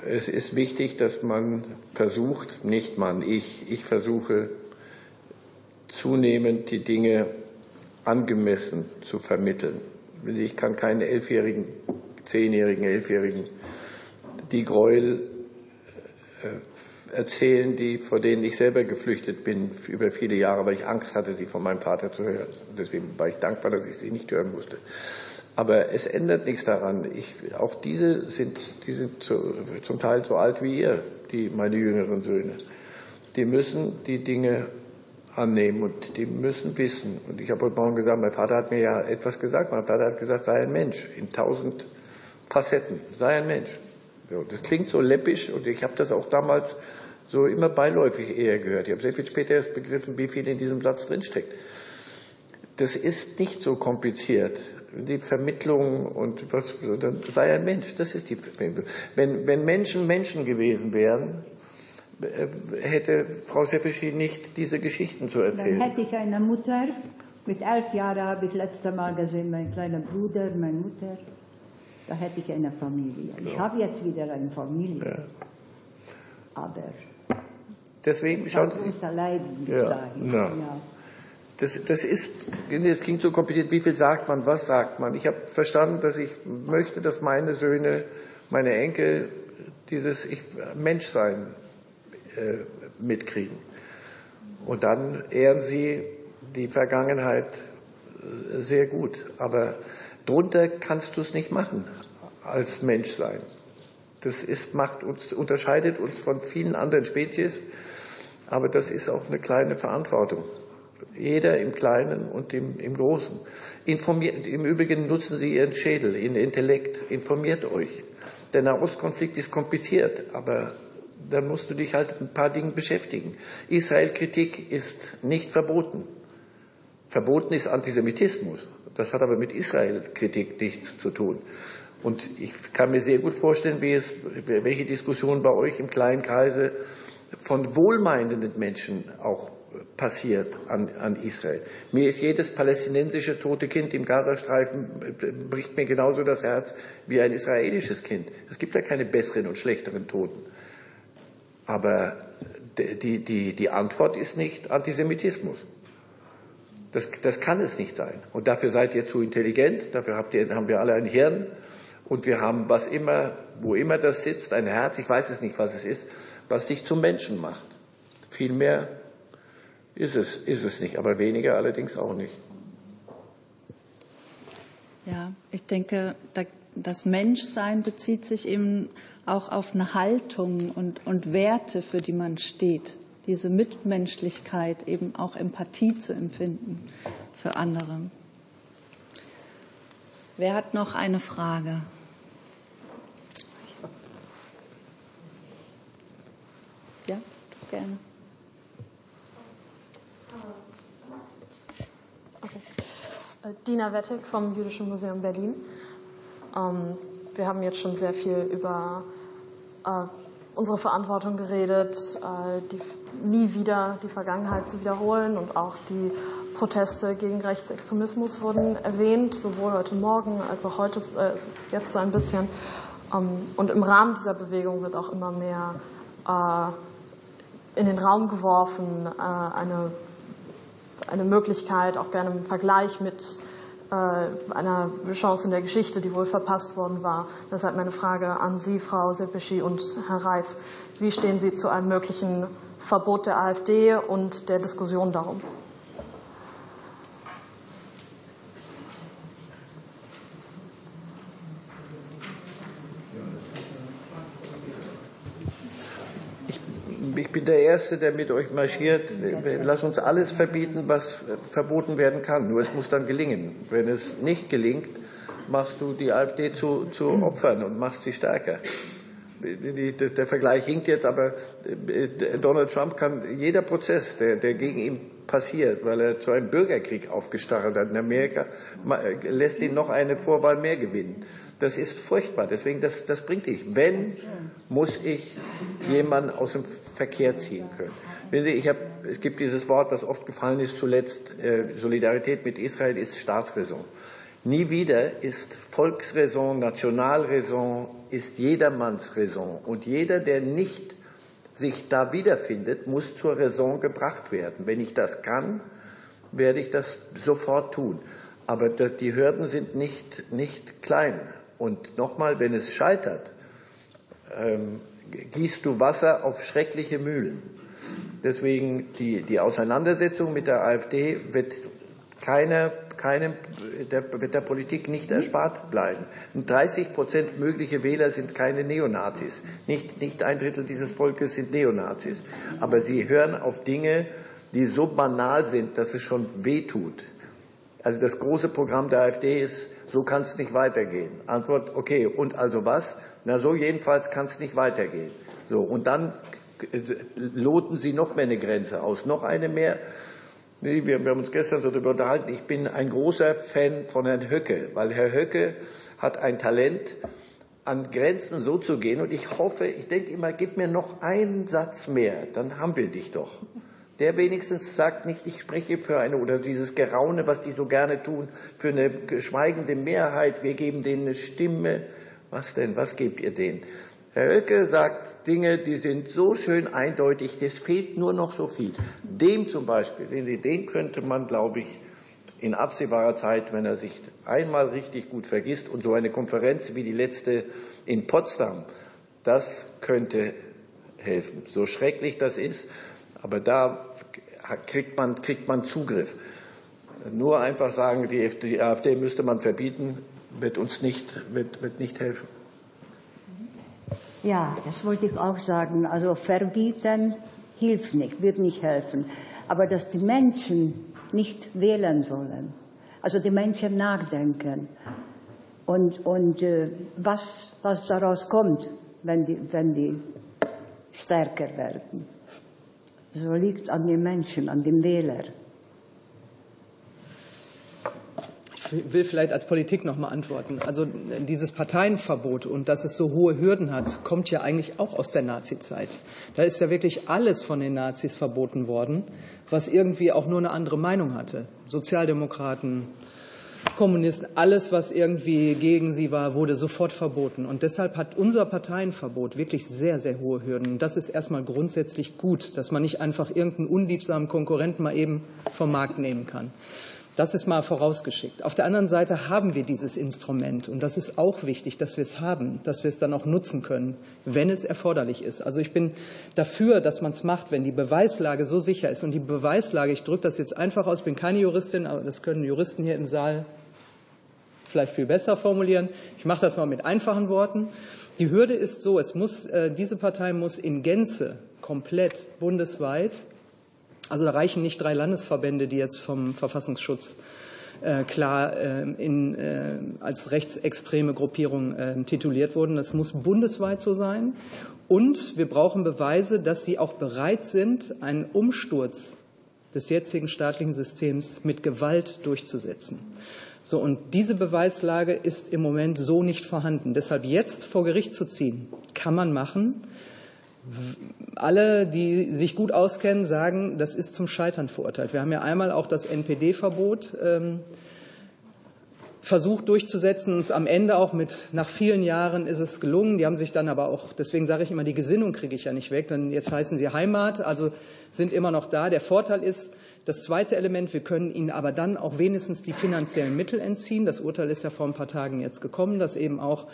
es ist wichtig, dass man versucht, nicht man, ich, ich versuche zunehmend die Dinge angemessen zu vermitteln. Ich kann keinen elfjährigen, zehnjährigen, elfjährigen die Gräuel äh, erzählen, die, vor denen ich selber geflüchtet bin über viele Jahre, weil ich Angst hatte, sie von meinem Vater zu hören. Deswegen war ich dankbar, dass ich sie nicht hören musste. Aber es ändert nichts daran. Ich, auch diese sind, die sind zu, zum Teil so alt wie ihr, die, meine jüngeren Söhne. Die müssen die Dinge annehmen und die müssen wissen. Und ich habe heute Morgen gesagt, mein Vater hat mir ja etwas gesagt. Mein Vater hat gesagt, sei ein Mensch in tausend Facetten. Sei ein Mensch. Das klingt so läppisch und ich habe das auch damals so immer beiläufig eher gehört. Ich habe sehr viel später erst begriffen, wie viel in diesem Satz drinsteckt. Das ist nicht so kompliziert. Die Vermittlung und was, dann sei ein Mensch. Das ist die Vermittlung. Wenn, wenn Menschen Menschen gewesen wären, äh, hätte Frau Seppischi nicht diese Geschichten zu erzählen. Dann hätte ich eine Mutter. Mit elf Jahren habe ich letzte Mal gesehen, mein kleiner Bruder, meine Mutter. Da hätte ich eine Familie. Ich ja. habe jetzt wieder eine Familie. Ja. Aber deswegen schaut unser Leiden ja, ja. Das, das ist, das klingt so kompliziert. Wie viel sagt man? Was sagt man? Ich habe verstanden, dass ich möchte, dass meine Söhne, meine Enkel dieses ich, Menschsein äh, mitkriegen. Und dann ehren sie die Vergangenheit äh, sehr gut. Aber drunter kannst du es nicht machen als Mensch sein. Das ist, macht uns, unterscheidet uns von vielen anderen Spezies, aber das ist auch eine kleine Verantwortung. Jeder im Kleinen und im, im Großen. Informiert, Im Übrigen nutzen Sie Ihren Schädel, Ihren Intellekt. Informiert euch. Der Nahostkonflikt ist kompliziert, aber dann musst du dich halt mit ein paar Dingen beschäftigen. Israel-Kritik ist nicht verboten. Verboten ist Antisemitismus. Das hat aber mit Israel-Kritik nichts zu tun. Und ich kann mir sehr gut vorstellen, wie es, welche Diskussion bei euch im kleinen Kreise von wohlmeinenden Menschen auch passiert an, an, Israel. Mir ist jedes palästinensische tote Kind im Gazastreifen, bricht mir genauso das Herz wie ein israelisches Kind. Es gibt da keine besseren und schlechteren Toten. Aber die, die, die Antwort ist nicht Antisemitismus. Das, das kann es nicht sein. Und dafür seid ihr zu intelligent, dafür habt ihr, haben wir alle ein Hirn und wir haben, was immer, wo immer das sitzt, ein Herz, ich weiß es nicht, was es ist, was dich zum Menschen macht. Viel mehr ist es, ist es nicht, aber weniger allerdings auch nicht. Ja, ich denke, das Menschsein bezieht sich eben auch auf eine Haltung und, und Werte, für die man steht. Diese Mitmenschlichkeit, eben auch Empathie zu empfinden für andere. Wer hat noch eine Frage? Ja, gerne. Äh, Dina Wettig vom Jüdischen Museum Berlin. Ähm, wir haben jetzt schon sehr viel über äh, unsere Verantwortung geredet, äh, die, nie wieder die Vergangenheit zu wiederholen und auch die Proteste gegen Rechtsextremismus wurden erwähnt, sowohl heute Morgen als auch heute, äh, jetzt so ein bisschen. Ähm, und im Rahmen dieser Bewegung wird auch immer mehr in den Raum geworfen, eine, eine Möglichkeit, auch gerne im Vergleich mit äh, einer Chance in der Geschichte, die wohl verpasst worden war. Deshalb meine Frage an Sie, Frau Sepeschi und Herr Reif. Wie stehen Sie zu einem möglichen Verbot der AfD und der Diskussion darum? Der Erste, der mit euch marschiert. Lass uns alles verbieten, was verboten werden kann. Nur es muss dann gelingen. Wenn es nicht gelingt, machst du die AfD zu, zu Opfern und machst sie stärker. Der Vergleich hinkt jetzt, aber äh, Donald Trump kann jeder Prozess, der, der gegen ihn passiert, weil er zu einem Bürgerkrieg aufgestachelt hat in Amerika, lässt ihn noch eine Vorwahl mehr gewinnen. Das ist furchtbar. Deswegen, das, das bringt dich. Wenn, muss ich jemanden aus dem Verkehr ziehen können. Wenn Sie, ich hab, es gibt dieses Wort, was oft gefallen ist zuletzt, äh, Solidarität mit Israel ist Staatsräson. Nie wieder ist Volksräson, Nationalräson, ist jedermanns Räson. Und jeder, der nicht sich da wiederfindet, muss zur Räson gebracht werden. Wenn ich das kann, werde ich das sofort tun. Aber die Hürden sind nicht, nicht klein. Und nochmal, wenn es scheitert, ähm, gießt du Wasser auf schreckliche Mühlen. Deswegen die, die Auseinandersetzung mit der AfD wird keiner, keinem, der, wird der Politik nicht erspart bleiben. 30 Prozent mögliche Wähler sind keine Neonazis. Nicht, nicht ein Drittel dieses Volkes sind Neonazis. Aber sie hören auf Dinge, die so banal sind, dass es schon wehtut. Also das große Programm der AfD ist, so kann es nicht weitergehen. Antwort, okay, und also was? Na, so jedenfalls kann es nicht weitergehen. So, und dann loten Sie noch mehr eine Grenze aus, noch eine mehr. Nee, wir, wir haben uns gestern so darüber unterhalten. Ich bin ein großer Fan von Herrn Höcke, weil Herr Höcke hat ein Talent, an Grenzen so zu gehen. Und ich hoffe, ich denke immer, gib mir noch einen Satz mehr, dann haben wir dich doch. Der wenigstens sagt nicht, ich spreche für eine, oder dieses Geraune, was die so gerne tun, für eine schweigende Mehrheit, wir geben denen eine Stimme. Was denn, was gebt ihr denen? Herr Oecke sagt Dinge, die sind so schön eindeutig, es fehlt nur noch so viel. Dem zum Beispiel, den könnte man, glaube ich, in absehbarer Zeit, wenn er sich einmal richtig gut vergisst und so eine Konferenz wie die letzte in Potsdam, das könnte helfen. So schrecklich das ist, aber da kriegt man, kriegt man Zugriff. Nur einfach sagen, die AfD müsste man verbieten, wird uns nicht, wird, wird nicht helfen. Ja, das wollte ich auch sagen. Also verbieten hilft nicht, wird nicht helfen. Aber dass die Menschen nicht wählen sollen, also die Menschen nachdenken und, und äh, was, was daraus kommt, wenn die, wenn die stärker werden. So liegt an den Menschen, an den Wählern. Ich will vielleicht als Politik noch mal antworten. Also dieses Parteienverbot und dass es so hohe Hürden hat, kommt ja eigentlich auch aus der Nazizeit. Da ist ja wirklich alles von den Nazis verboten worden, was irgendwie auch nur eine andere Meinung hatte. Sozialdemokraten, Kommunisten, alles, was irgendwie gegen sie war, wurde sofort verboten. Und deshalb hat unser Parteienverbot wirklich sehr, sehr hohe Hürden. Und das ist erstmal grundsätzlich gut, dass man nicht einfach irgendeinen unliebsamen Konkurrenten mal eben vom Markt nehmen kann. Das ist mal vorausgeschickt. Auf der anderen Seite haben wir dieses Instrument und das ist auch wichtig, dass wir es haben, dass wir es dann auch nutzen können, wenn es erforderlich ist. Also ich bin dafür, dass man es macht, wenn die Beweislage so sicher ist. Und die Beweislage, ich drücke das jetzt einfach aus, bin keine Juristin, aber das können Juristen hier im Saal vielleicht viel besser formulieren. Ich mache das mal mit einfachen Worten. Die Hürde ist so, es muss, äh, diese Partei muss in Gänze komplett bundesweit also da reichen nicht drei Landesverbände, die jetzt vom Verfassungsschutz äh, klar äh, in, äh, als rechtsextreme Gruppierung äh, tituliert wurden. Das muss bundesweit so sein. Und wir brauchen Beweise, dass sie auch bereit sind, einen Umsturz des jetzigen staatlichen Systems mit Gewalt durchzusetzen. So, und diese Beweislage ist im Moment so nicht vorhanden. Deshalb jetzt vor Gericht zu ziehen, kann man machen alle, die sich gut auskennen, sagen, das ist zum Scheitern verurteilt. Wir haben ja einmal auch das NPD-Verbot ähm, versucht durchzusetzen. Uns am Ende auch mit, nach vielen Jahren ist es gelungen. Die haben sich dann aber auch, deswegen sage ich immer, die Gesinnung kriege ich ja nicht weg, denn jetzt heißen sie Heimat, also sind immer noch da. Der Vorteil ist, das zweite Element, wir können ihnen aber dann auch wenigstens die finanziellen Mittel entziehen. Das Urteil ist ja vor ein paar Tagen jetzt gekommen, dass eben auch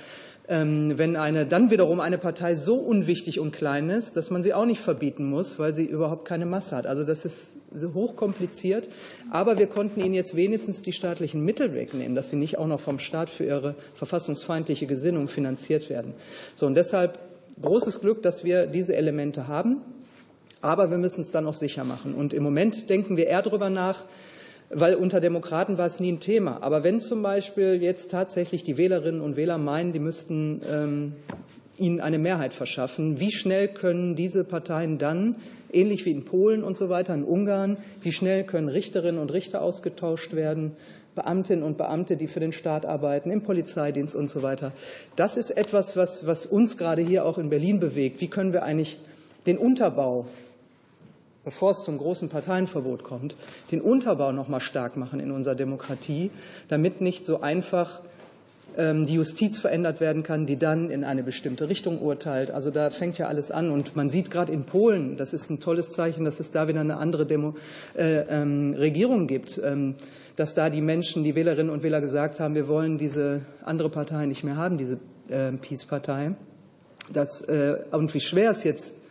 ähm, wenn eine, dann wiederum eine Partei so unwichtig und klein ist, dass man sie auch nicht verbieten muss, weil sie überhaupt keine Masse hat. Also das ist hochkompliziert. Aber wir konnten ihnen jetzt wenigstens die staatlichen Mittel wegnehmen, dass sie nicht auch noch vom Staat für ihre verfassungsfeindliche Gesinnung finanziert werden. So, und deshalb großes Glück, dass wir diese Elemente haben. Aber wir müssen es dann auch sicher machen. Und im Moment denken wir eher darüber nach, weil unter Demokraten war es nie ein Thema. Aber wenn zum Beispiel jetzt tatsächlich die Wählerinnen und Wähler meinen, die müssten ähm, ihnen eine Mehrheit verschaffen, wie schnell können diese Parteien dann, ähnlich wie in Polen und so weiter, in Ungarn, wie schnell können Richterinnen und Richter ausgetauscht werden, Beamtinnen und Beamte, die für den Staat arbeiten, im Polizeidienst und so weiter. Das ist etwas, was, was uns gerade hier auch in Berlin bewegt. Wie können wir eigentlich den Unterbau bevor es zum großen Parteienverbot kommt, den Unterbau noch mal stark machen in unserer Demokratie, damit nicht so einfach ähm, die Justiz verändert werden kann, die dann in eine bestimmte Richtung urteilt. Also da fängt ja alles an. Und man sieht gerade in Polen, das ist ein tolles Zeichen, dass es da wieder eine andere Demo, äh, ähm, Regierung gibt, ähm, dass da die Menschen, die Wählerinnen und Wähler gesagt haben, wir wollen diese andere Partei nicht mehr haben, diese äh, Peace-Partei. äh, und wie schwer es jetzt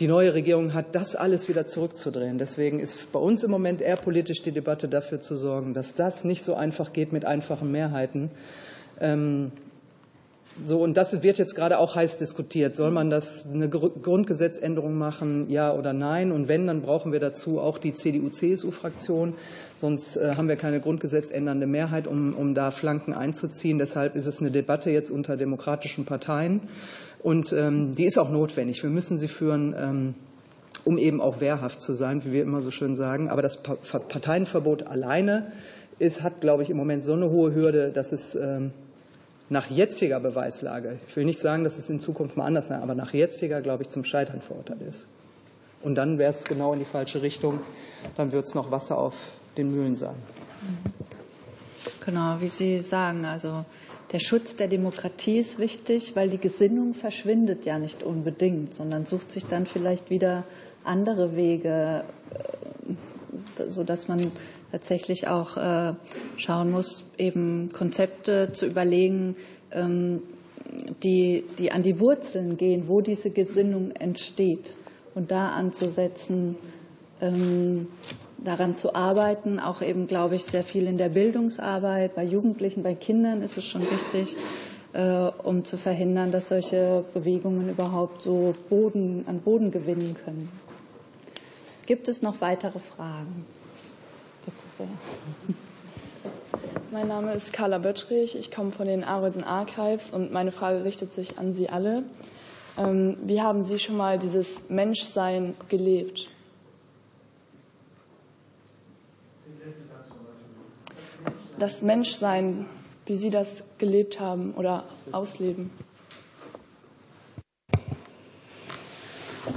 die neue Regierung hat, das alles wieder zurückzudrehen. Deswegen ist bei uns im Moment eher politisch die Debatte dafür zu sorgen, dass das nicht so einfach geht mit einfachen Mehrheiten. Ähm, So, und das wird jetzt gerade auch heiß diskutiert. Soll man das eine Grundgesetzänderung machen, ja oder nein? Und wenn, dann brauchen wir dazu auch die CDU-CSU-Fraktion. Sonst äh, haben wir keine grundgesetzändernde Mehrheit, um, um da Flanken einzuziehen. Deshalb ist es eine Debatte jetzt unter demokratischen Parteien. Und ähm, die ist auch notwendig. Wir müssen sie führen. Ähm, um eben auch wehrhaft zu sein, wie wir immer so schön sagen. Aber das Parteienverbot alleine ist, hat, glaube ich, im Moment so eine hohe Hürde, dass es ähm, nach jetziger Beweislage, ich will nicht sagen, dass es in Zukunft mal anders sein, aber nach jetziger, glaube ich, zum Scheitern verurteilt ist. Und dann wäre es genau in die falsche Richtung. Dann wird es noch Wasser auf den Mühlen sein. Genau, wie Sie sagen, also der Schutz der Demokratie ist wichtig, weil die Gesinnung verschwindet ja nicht unbedingt, sondern sucht sich dann vielleicht wieder andere Wege, äh, sodass man tatsächlich auch äh, schauen muss, eben Konzepte zu überlegen, ähm, die, die an die Wurzeln gehen, wo diese Gesinnung entsteht und da anzusetzen, ähm, daran zu arbeiten, auch eben, glaube ich, sehr viel in der Bildungsarbeit, bei Jugendlichen, bei Kindern ist es schon wichtig, äh, um zu verhindern, dass solche Bewegungen überhaupt so Boden, an Boden gewinnen können. Gibt es noch weitere Fragen? Bitte Mein Name ist Carla Böttrich, ich komme von den Arolsen Archives und meine Frage richtet sich an Sie alle. Ähm, wie haben Sie schon mal dieses Menschsein gelebt? Das Menschsein, wie Sie das gelebt haben oder ausleben?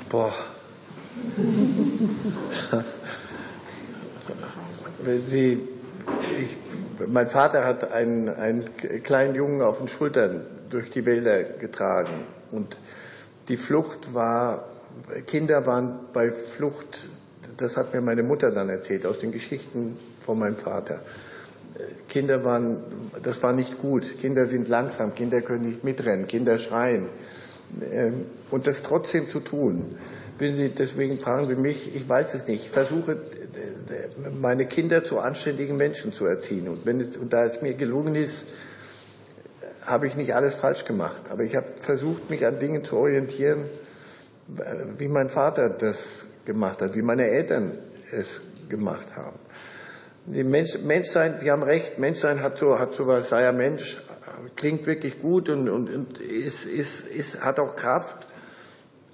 Boah. Sie, ich, mein Vater hat einen, einen kleinen Jungen auf den Schultern durch die Wälder getragen. Und die Flucht war, Kinder waren bei Flucht, das hat mir meine Mutter dann erzählt, aus den Geschichten von meinem Vater. Kinder waren, das war nicht gut. Kinder sind langsam, Kinder können nicht mitrennen, Kinder schreien. Ähm, und das trotzdem zu tun. Deswegen fragen Sie mich, ich weiß es nicht. Ich versuche, meine Kinder zu anständigen Menschen zu erziehen. Und, wenn es, und da es mir gelungen ist, habe ich nicht alles falsch gemacht. Aber ich habe versucht, mich an Dingen zu orientieren, wie mein Vater das gemacht hat, wie meine Eltern es gemacht haben. Die Mensch, Menschsein, Sie haben recht, Menschsein hat so, hat so was, sei ja Mensch, klingt wirklich gut und, und, und ist, ist, ist, hat auch Kraft,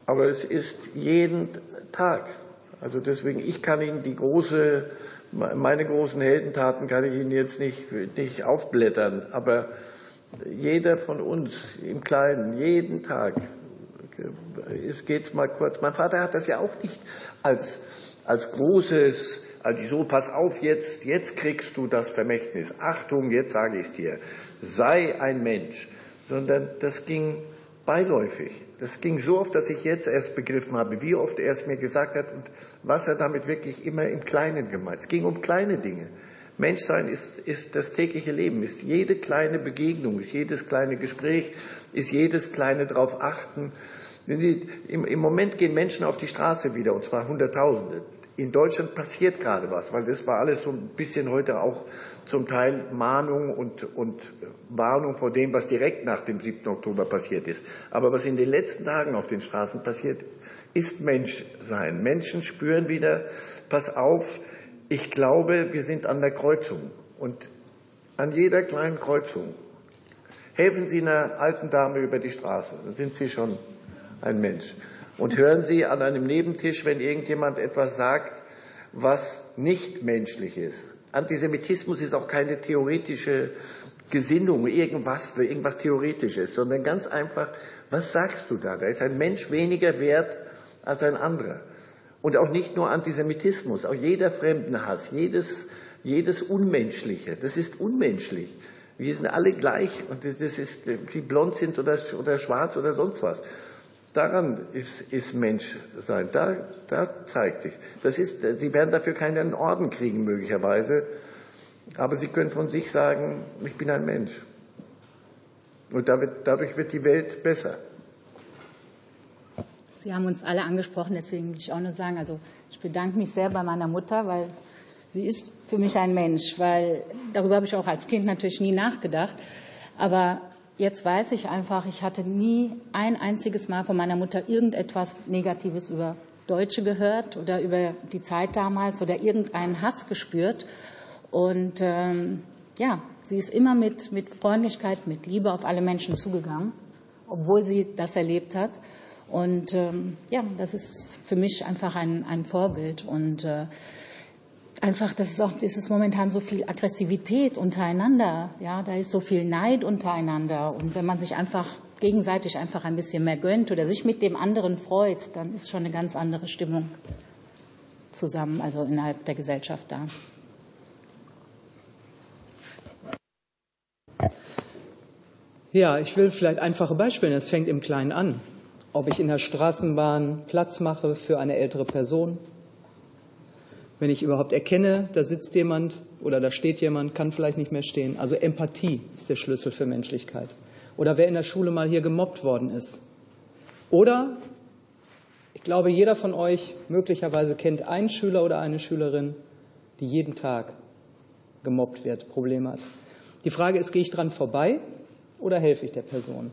aber es ist jeden Tag. Also deswegen, ich kann Ihnen die große, meine großen Heldentaten kann ich Ihnen jetzt nicht, nicht aufblättern, aber jeder von uns im Kleinen, jeden Tag, es geht's mal kurz. Mein Vater hat das ja auch nicht als, als großes, also so, pass auf jetzt, jetzt kriegst du das Vermächtnis. Achtung, jetzt sage ich es dir. Sei ein Mensch. Sondern das ging beiläufig. Das ging so oft, dass ich jetzt erst begriffen habe, wie oft er es mir gesagt hat und was er damit wirklich immer im Kleinen gemeint. Es ging um kleine Dinge. Menschsein ist, ist das tägliche Leben, ist jede kleine Begegnung, ist jedes kleine Gespräch, ist jedes kleine drauf achten. Im, Im Moment gehen Menschen auf die Straße wieder, und zwar Hunderttausende in Deutschland passiert gerade was, weil das war alles so ein bisschen heute auch zum Teil Mahnung und, und Warnung vor dem, was direkt nach dem 7. Oktober passiert ist. Aber was in den letzten Tagen auf den Straßen passiert, ist Menschsein. Menschen spüren wieder, pass auf, ich glaube, wir sind an der Kreuzung. Und an jeder kleinen Kreuzung helfen Sie einer alten Dame über die Straße, dann sind Sie schon ein Mensch. Und hören Sie an einem Nebentisch, wenn irgendjemand etwas sagt, was nicht menschlich ist. Antisemitismus ist auch keine theoretische Gesinnung, irgendwas, irgendwas Theoretisches, sondern ganz einfach, was sagst du da? Da ist ein Mensch weniger wert als ein anderer. Und auch nicht nur Antisemitismus, auch jeder Fremdenhass, jedes, jedes Unmenschliche, das ist unmenschlich. Wir sind alle gleich und das ist, die blond sind oder, oder schwarz oder sonst was. Daran ist, ist Menschsein. Da, da zeigt sich. Das ist, Sie werden dafür keinen Orden kriegen, möglicherweise. Aber Sie können von sich sagen, ich bin ein Mensch. Und dadurch wird die Welt besser. Sie haben uns alle angesprochen, deswegen will ich auch nur sagen, also ich bedanke mich sehr bei meiner Mutter, weil sie ist für mich ein Mensch, weil darüber habe ich auch als Kind natürlich nie nachgedacht. Aber jetzt weiß ich einfach, ich hatte nie ein einziges Mal von meiner Mutter irgendetwas Negatives über Deutsche gehört oder über die Zeit damals oder irgendeinen Hass gespürt. Und ähm, ja, sie ist immer mit, mit Freundlichkeit, mit Liebe auf alle Menschen zugegangen, obwohl sie das erlebt hat. Und ähm, ja, das ist für mich einfach ein, ein Vorbild. Und äh, einfach, das ist auch, das ist momentan so viel Aggressivität untereinander. Ja, da ist so viel Neid untereinander. Und wenn man sich einfach gegenseitig einfach ein bisschen mehr gönnt oder sich mit dem anderen freut, dann ist schon eine ganz andere Stimmung zusammen, also innerhalb der Gesellschaft da. Ja, ich will vielleicht einfache Beispiele. Es fängt im Kleinen an. Ob ich in der Straßenbahn Platz mache für eine ältere Person, wenn ich überhaupt erkenne, da sitzt jemand oder da steht jemand, kann vielleicht nicht mehr stehen. Also Empathie ist der Schlüssel für Menschlichkeit. Oder wer in der Schule mal hier gemobbt worden ist. Oder ich glaube, jeder von euch möglicherweise kennt einen Schüler oder eine Schülerin, die jeden Tag gemobbt wird, Probleme hat. Die Frage ist, gehe ich dran vorbei oder helfe ich der Person?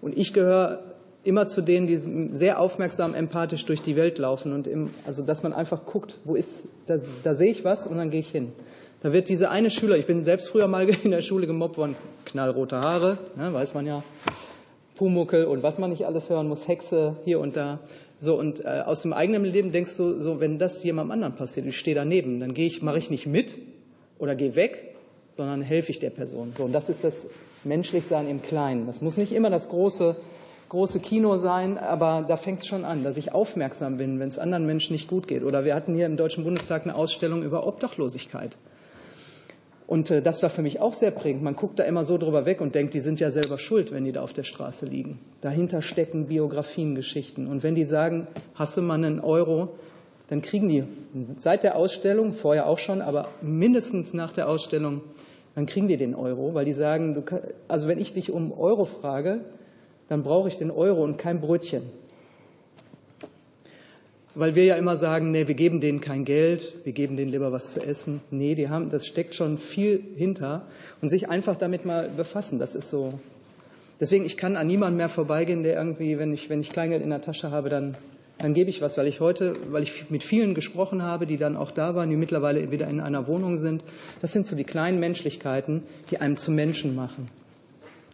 Und ich gehöre immer zu denen, die sehr aufmerksam, empathisch durch die Welt laufen und im, also dass man einfach guckt, wo ist, da, da sehe ich was und dann gehe ich hin. Da wird diese eine Schüler, ich bin selbst früher mal in der Schule gemobbt worden, knallrote Haare, ne, weiß man ja, Pumuckel und was man nicht alles hören muss, Hexe hier und da. So, und äh, aus dem eigenen Leben denkst du, so, wenn das jemandem anderen passiert, ich stehe daneben, dann gehe ich, mache ich nicht mit oder gehe weg, sondern helfe ich der Person. So, und das ist das Menschlichsein im Kleinen. Das muss nicht immer das große große Kino sein, aber da fängt es schon an, dass ich aufmerksam bin, wenn es anderen Menschen nicht gut geht. Oder wir hatten hier im Deutschen Bundestag eine Ausstellung über Obdachlosigkeit. Und äh, das war für mich auch sehr prägend. Man guckt da immer so drüber weg und denkt, die sind ja selber schuld, wenn die da auf der Straße liegen. Dahinter stecken Biografien, Geschichten. Und wenn die sagen, hasse man einen Euro, dann kriegen die seit der Ausstellung, vorher auch schon, aber mindestens nach der Ausstellung, dann kriegen die den Euro, weil die sagen, du, also wenn ich dich um Euro frage, dann brauche ich den Euro und kein Brötchen. Weil wir ja immer sagen, nee, wir geben denen kein Geld, wir geben denen lieber was zu essen. Nee, die haben, das steckt schon viel hinter. Und sich einfach damit mal befassen, das ist so. Deswegen, ich kann an niemandem mehr vorbeigehen, der irgendwie, wenn ich, wenn ich Kleingeld in der Tasche habe, dann, dann gebe ich was, weil ich heute, weil ich mit vielen gesprochen habe, die dann auch da waren, die mittlerweile wieder in einer Wohnung sind. Das sind so die kleinen Menschlichkeiten, die einem zu Menschen machen.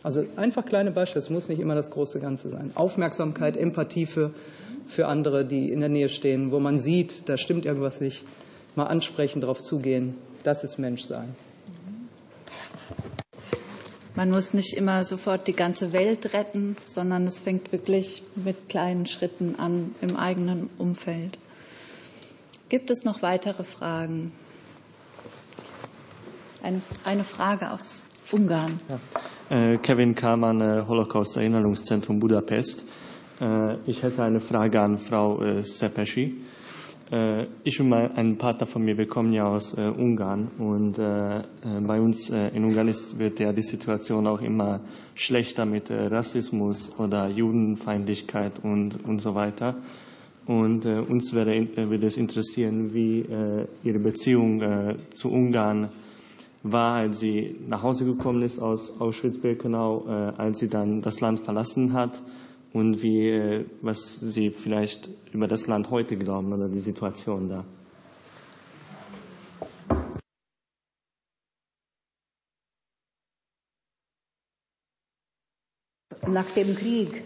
Also einfach kleine Beispiele, es muss nicht immer das große Ganze sein. Aufmerksamkeit, Empathie für, für andere, die in der Nähe stehen, wo man sieht, da stimmt irgendwas nicht. Mal ansprechen, darauf zugehen, das ist Menschsein. Man muss nicht immer sofort die ganze Welt retten, sondern es fängt wirklich mit kleinen Schritten an im eigenen Umfeld. Gibt es noch weitere Fragen? Eine, eine Frage aus Ungarn. Ja. Äh, Kevin Kamann, äh, Holocaust-Erinnerungszentrum Budapest. Äh, ich hätte eine Frage an Frau Sepeschi. Ich und ein Partner von mir, wir kommen ja aus Ungarn und bei uns in Ungarn ist, wird ja die Situation auch immer schlechter mit Rassismus oder Judenfeindlichkeit und, und so weiter. Und uns wäre, würde es interessieren, wie Ihre Beziehung zu Ungarn war, als sie nach Hause gekommen ist aus Auschwitz-Birkenau, äh, als sie dann das Land verlassen hat und wie, äh, was Sie vielleicht über das Land heute glauben oder die Situation da. Nach dem Krieg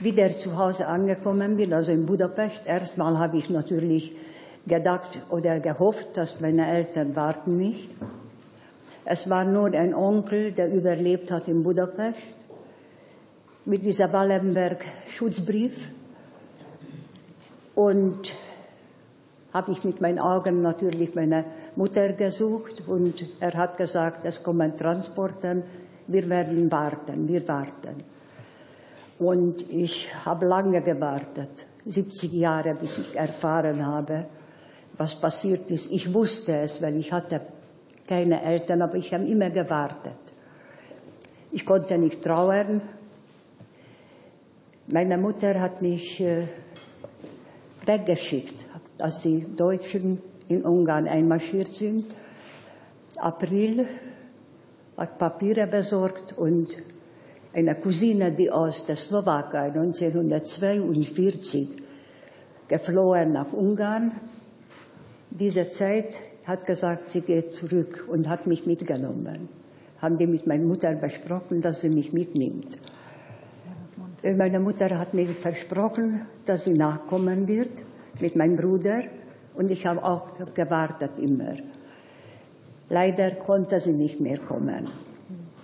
wieder zu Hause angekommen bin, also in Budapest, erstmal habe ich natürlich gedacht oder gehofft, dass meine Eltern warten mich. Es war nur ein Onkel, der überlebt hat in Budapest mit dieser Wallenberg-Schutzbrief. Und habe ich mit meinen Augen natürlich meine Mutter gesucht und er hat gesagt, es kommen Transporten, wir werden warten, wir warten. Und ich habe lange gewartet, 70 Jahre, bis ich erfahren habe, was passiert ist. Ich wusste es, weil ich hatte keine Eltern, aber ich habe immer gewartet. Ich konnte nicht trauern. Meine Mutter hat mich äh, weggeschickt, als die Deutschen in Ungarn einmarschiert sind. April hat Papiere besorgt und eine Cousine, die aus der Slowakei 1942 geflohen nach Ungarn. Diese Zeit hat gesagt, sie geht zurück und hat mich mitgenommen. Haben die mit meiner Mutter besprochen, dass sie mich mitnimmt. Meine Mutter hat mir versprochen, dass sie nachkommen wird mit meinem Bruder und ich habe auch gewartet immer. Leider konnte sie nicht mehr kommen.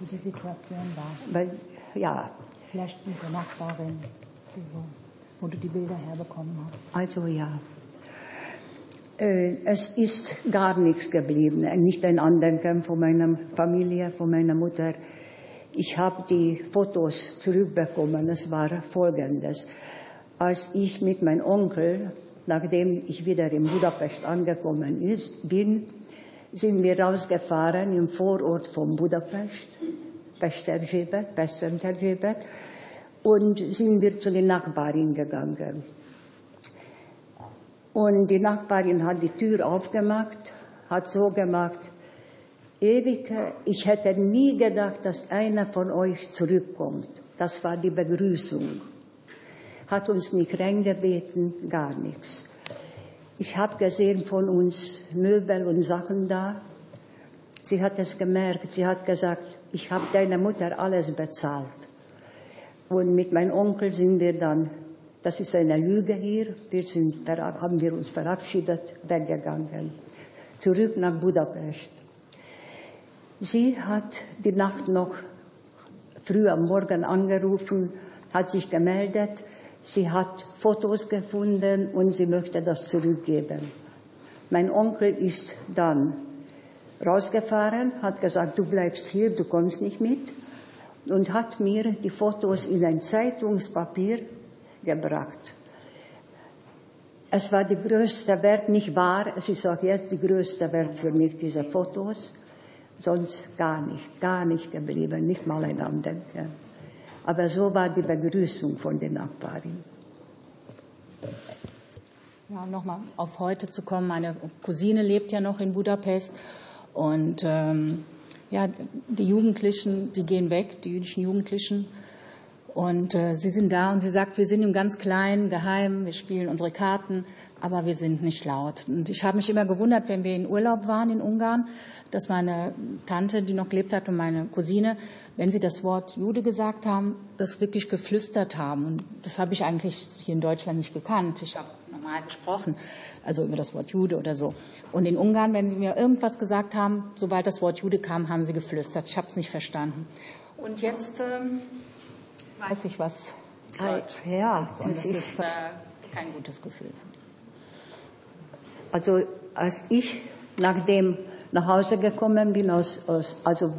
Wie die Situation war. Weil, ja. Vielleicht mit der Nachbarin, wo du die Bilder herbekommen hast. Also ja. Äh, es ist gar nichts geblieben, nicht ein Andenken von meiner Familie, von meiner Mutter. Ich habe die Fotos zurückbekommen. Es war folgendes. Als ich mit meinem Onkel, nachdem ich wieder in Budapest angekommen ist, bin, sind wir rausgefahren im Vorort von Budapest, Pesterzsébet, Pesterzsébet, und sind wir zu den Nachbarin gegangen. Und die Nachbarin hat die Tür aufgemacht, hat so gemacht, Ewige, ich hätte nie gedacht, dass einer von euch zurückkommt. Das war die Begrüßung. Hat uns nicht reingebeten, gar nichts. Ich habe gesehen von uns Möbel und Sachen da. Sie hat es gemerkt. Sie hat gesagt, ich habe deiner Mutter alles bezahlt. Und mit meinem Onkel sind wir dann, das ist eine Lüge hier, wir sind, haben wir uns verabschiedet, weggegangen. Zurück nach Budapest. Sie hat die Nacht noch früh am Morgen angerufen, hat sich gemeldet, sie hat Fotos gefunden und sie möchte das zurückgeben. Mein Onkel ist dann rausgefahren, hat gesagt, du bleibst hier, du kommst nicht mit und hat mir die Fotos in ein Zeitungspapier gebracht. Es war die größte Wert, nicht wahr, es ist auch jetzt die größte Wert für mich, diese Fotos sonst gar nicht, gar nicht geblieben, nicht mal ein Andenken. Aber so war die Begrüßung von den Nachbarin. Ja, nochmal auf heute zu kommen. Meine Cousine lebt ja noch in Budapest und ähm, ja, die Jugendlichen, die gehen weg, die jüdischen Jugendlichen. Und äh, sie sind da und sie sagt, wir sind im ganz Kleinen, geheim, wir spielen unsere Karten, aber wir sind nicht laut. Und ich habe mich immer gewundert, wenn wir in Urlaub waren in Ungarn, dass meine Tante, die noch gelebt hat, und meine Cousine, wenn sie das Wort Jude gesagt haben, das wirklich geflüstert haben. Und das habe ich eigentlich hier in Deutschland nicht gekannt. Ich habe normal gesprochen, also über das Wort Jude oder so. Und in Ungarn, wenn sie mir irgendwas gesagt haben, sobald das Wort Jude kam, haben sie geflüstert. Ich habe es nicht verstanden. Und jetzt ähm, weiß ich, was Halt, ja, das, das ist äh, kein gutes Gefühl. Also als ich nachdem nach Hause gekommen bin, aus, aus, also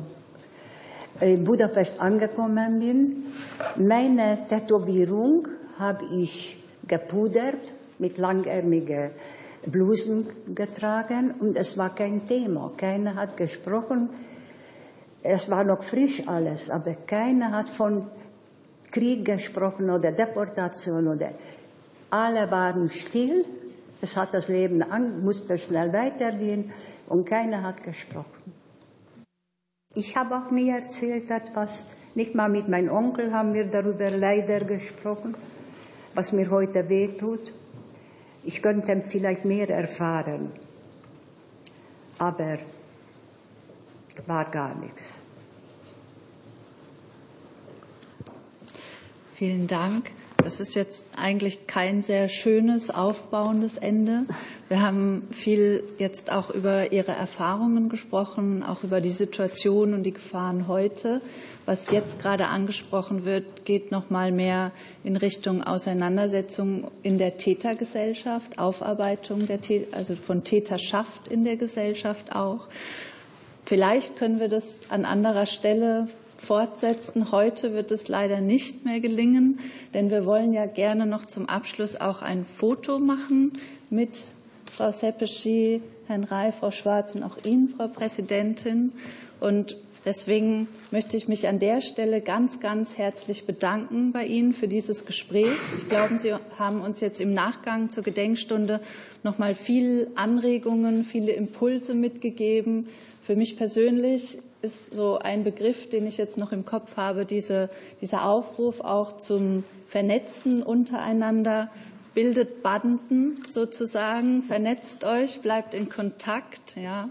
in Budapest angekommen bin, meine Tätowierung habe ich gepudert, mit langärmigen Blusen getragen und es war kein Thema. Keiner hat gesprochen. Es war noch frisch alles, aber keiner hat von Krieg gesprochen oder Deportation oder alle waren still. Es hat das Leben an, musste schnell weitergehen und keiner hat gesprochen. Ich habe auch nie erzählt etwas. Nicht mal mit meinem Onkel haben wir darüber leider gesprochen, was mir heute wehtut. Ich könnte vielleicht mehr erfahren, aber war gar nichts. Vielen Dank. Das ist jetzt eigentlich kein sehr schönes, aufbauendes Ende. Wir haben viel jetzt auch über Ihre Erfahrungen gesprochen, auch über die Situation und die Gefahren heute. Was jetzt gerade angesprochen wird, geht noch mal mehr in Richtung Auseinandersetzung in der Tätergesellschaft, Aufarbeitung der, also von Täterschaft in der Gesellschaft auch. Vielleicht können wir das an anderer Stelle fortsetzen. Heute wird es leider nicht mehr gelingen, denn wir wollen ja gerne noch zum Abschluss auch ein Foto machen mit Frau Seppeschi, Herrn Rey, Frau Schwarz und auch Ihnen, Frau Präsidentin. Und deswegen möchte ich mich an der Stelle ganz, ganz herzlich bedanken bei Ihnen für dieses Gespräch. Ich glaube, Sie haben uns jetzt im Nachgang zur Gedenkstunde noch mal viele Anregungen, viele Impulse mitgegeben. Für mich persönlich ist so ein Begriff, den ich jetzt noch im Kopf habe, diese, dieser Aufruf auch zum Vernetzen untereinander. Bildet Banden sozusagen, vernetzt euch, bleibt in Kontakt, ja,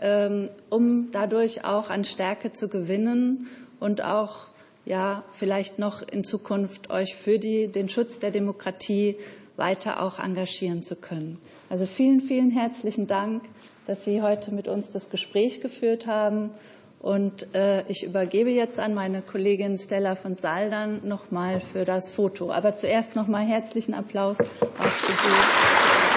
ähm, um dadurch auch an Stärke zu gewinnen und auch ja, vielleicht noch in Zukunft euch für die, den Schutz der Demokratie weiter auch engagieren zu können. Also vielen, vielen herzlichen Dank, dass Sie heute mit uns das Gespräch geführt haben. Und äh, ich übergebe jetzt an meine Kollegin Stella von Saldern nochmal für das Foto. Aber zuerst nochmal herzlichen Applaus für Sie.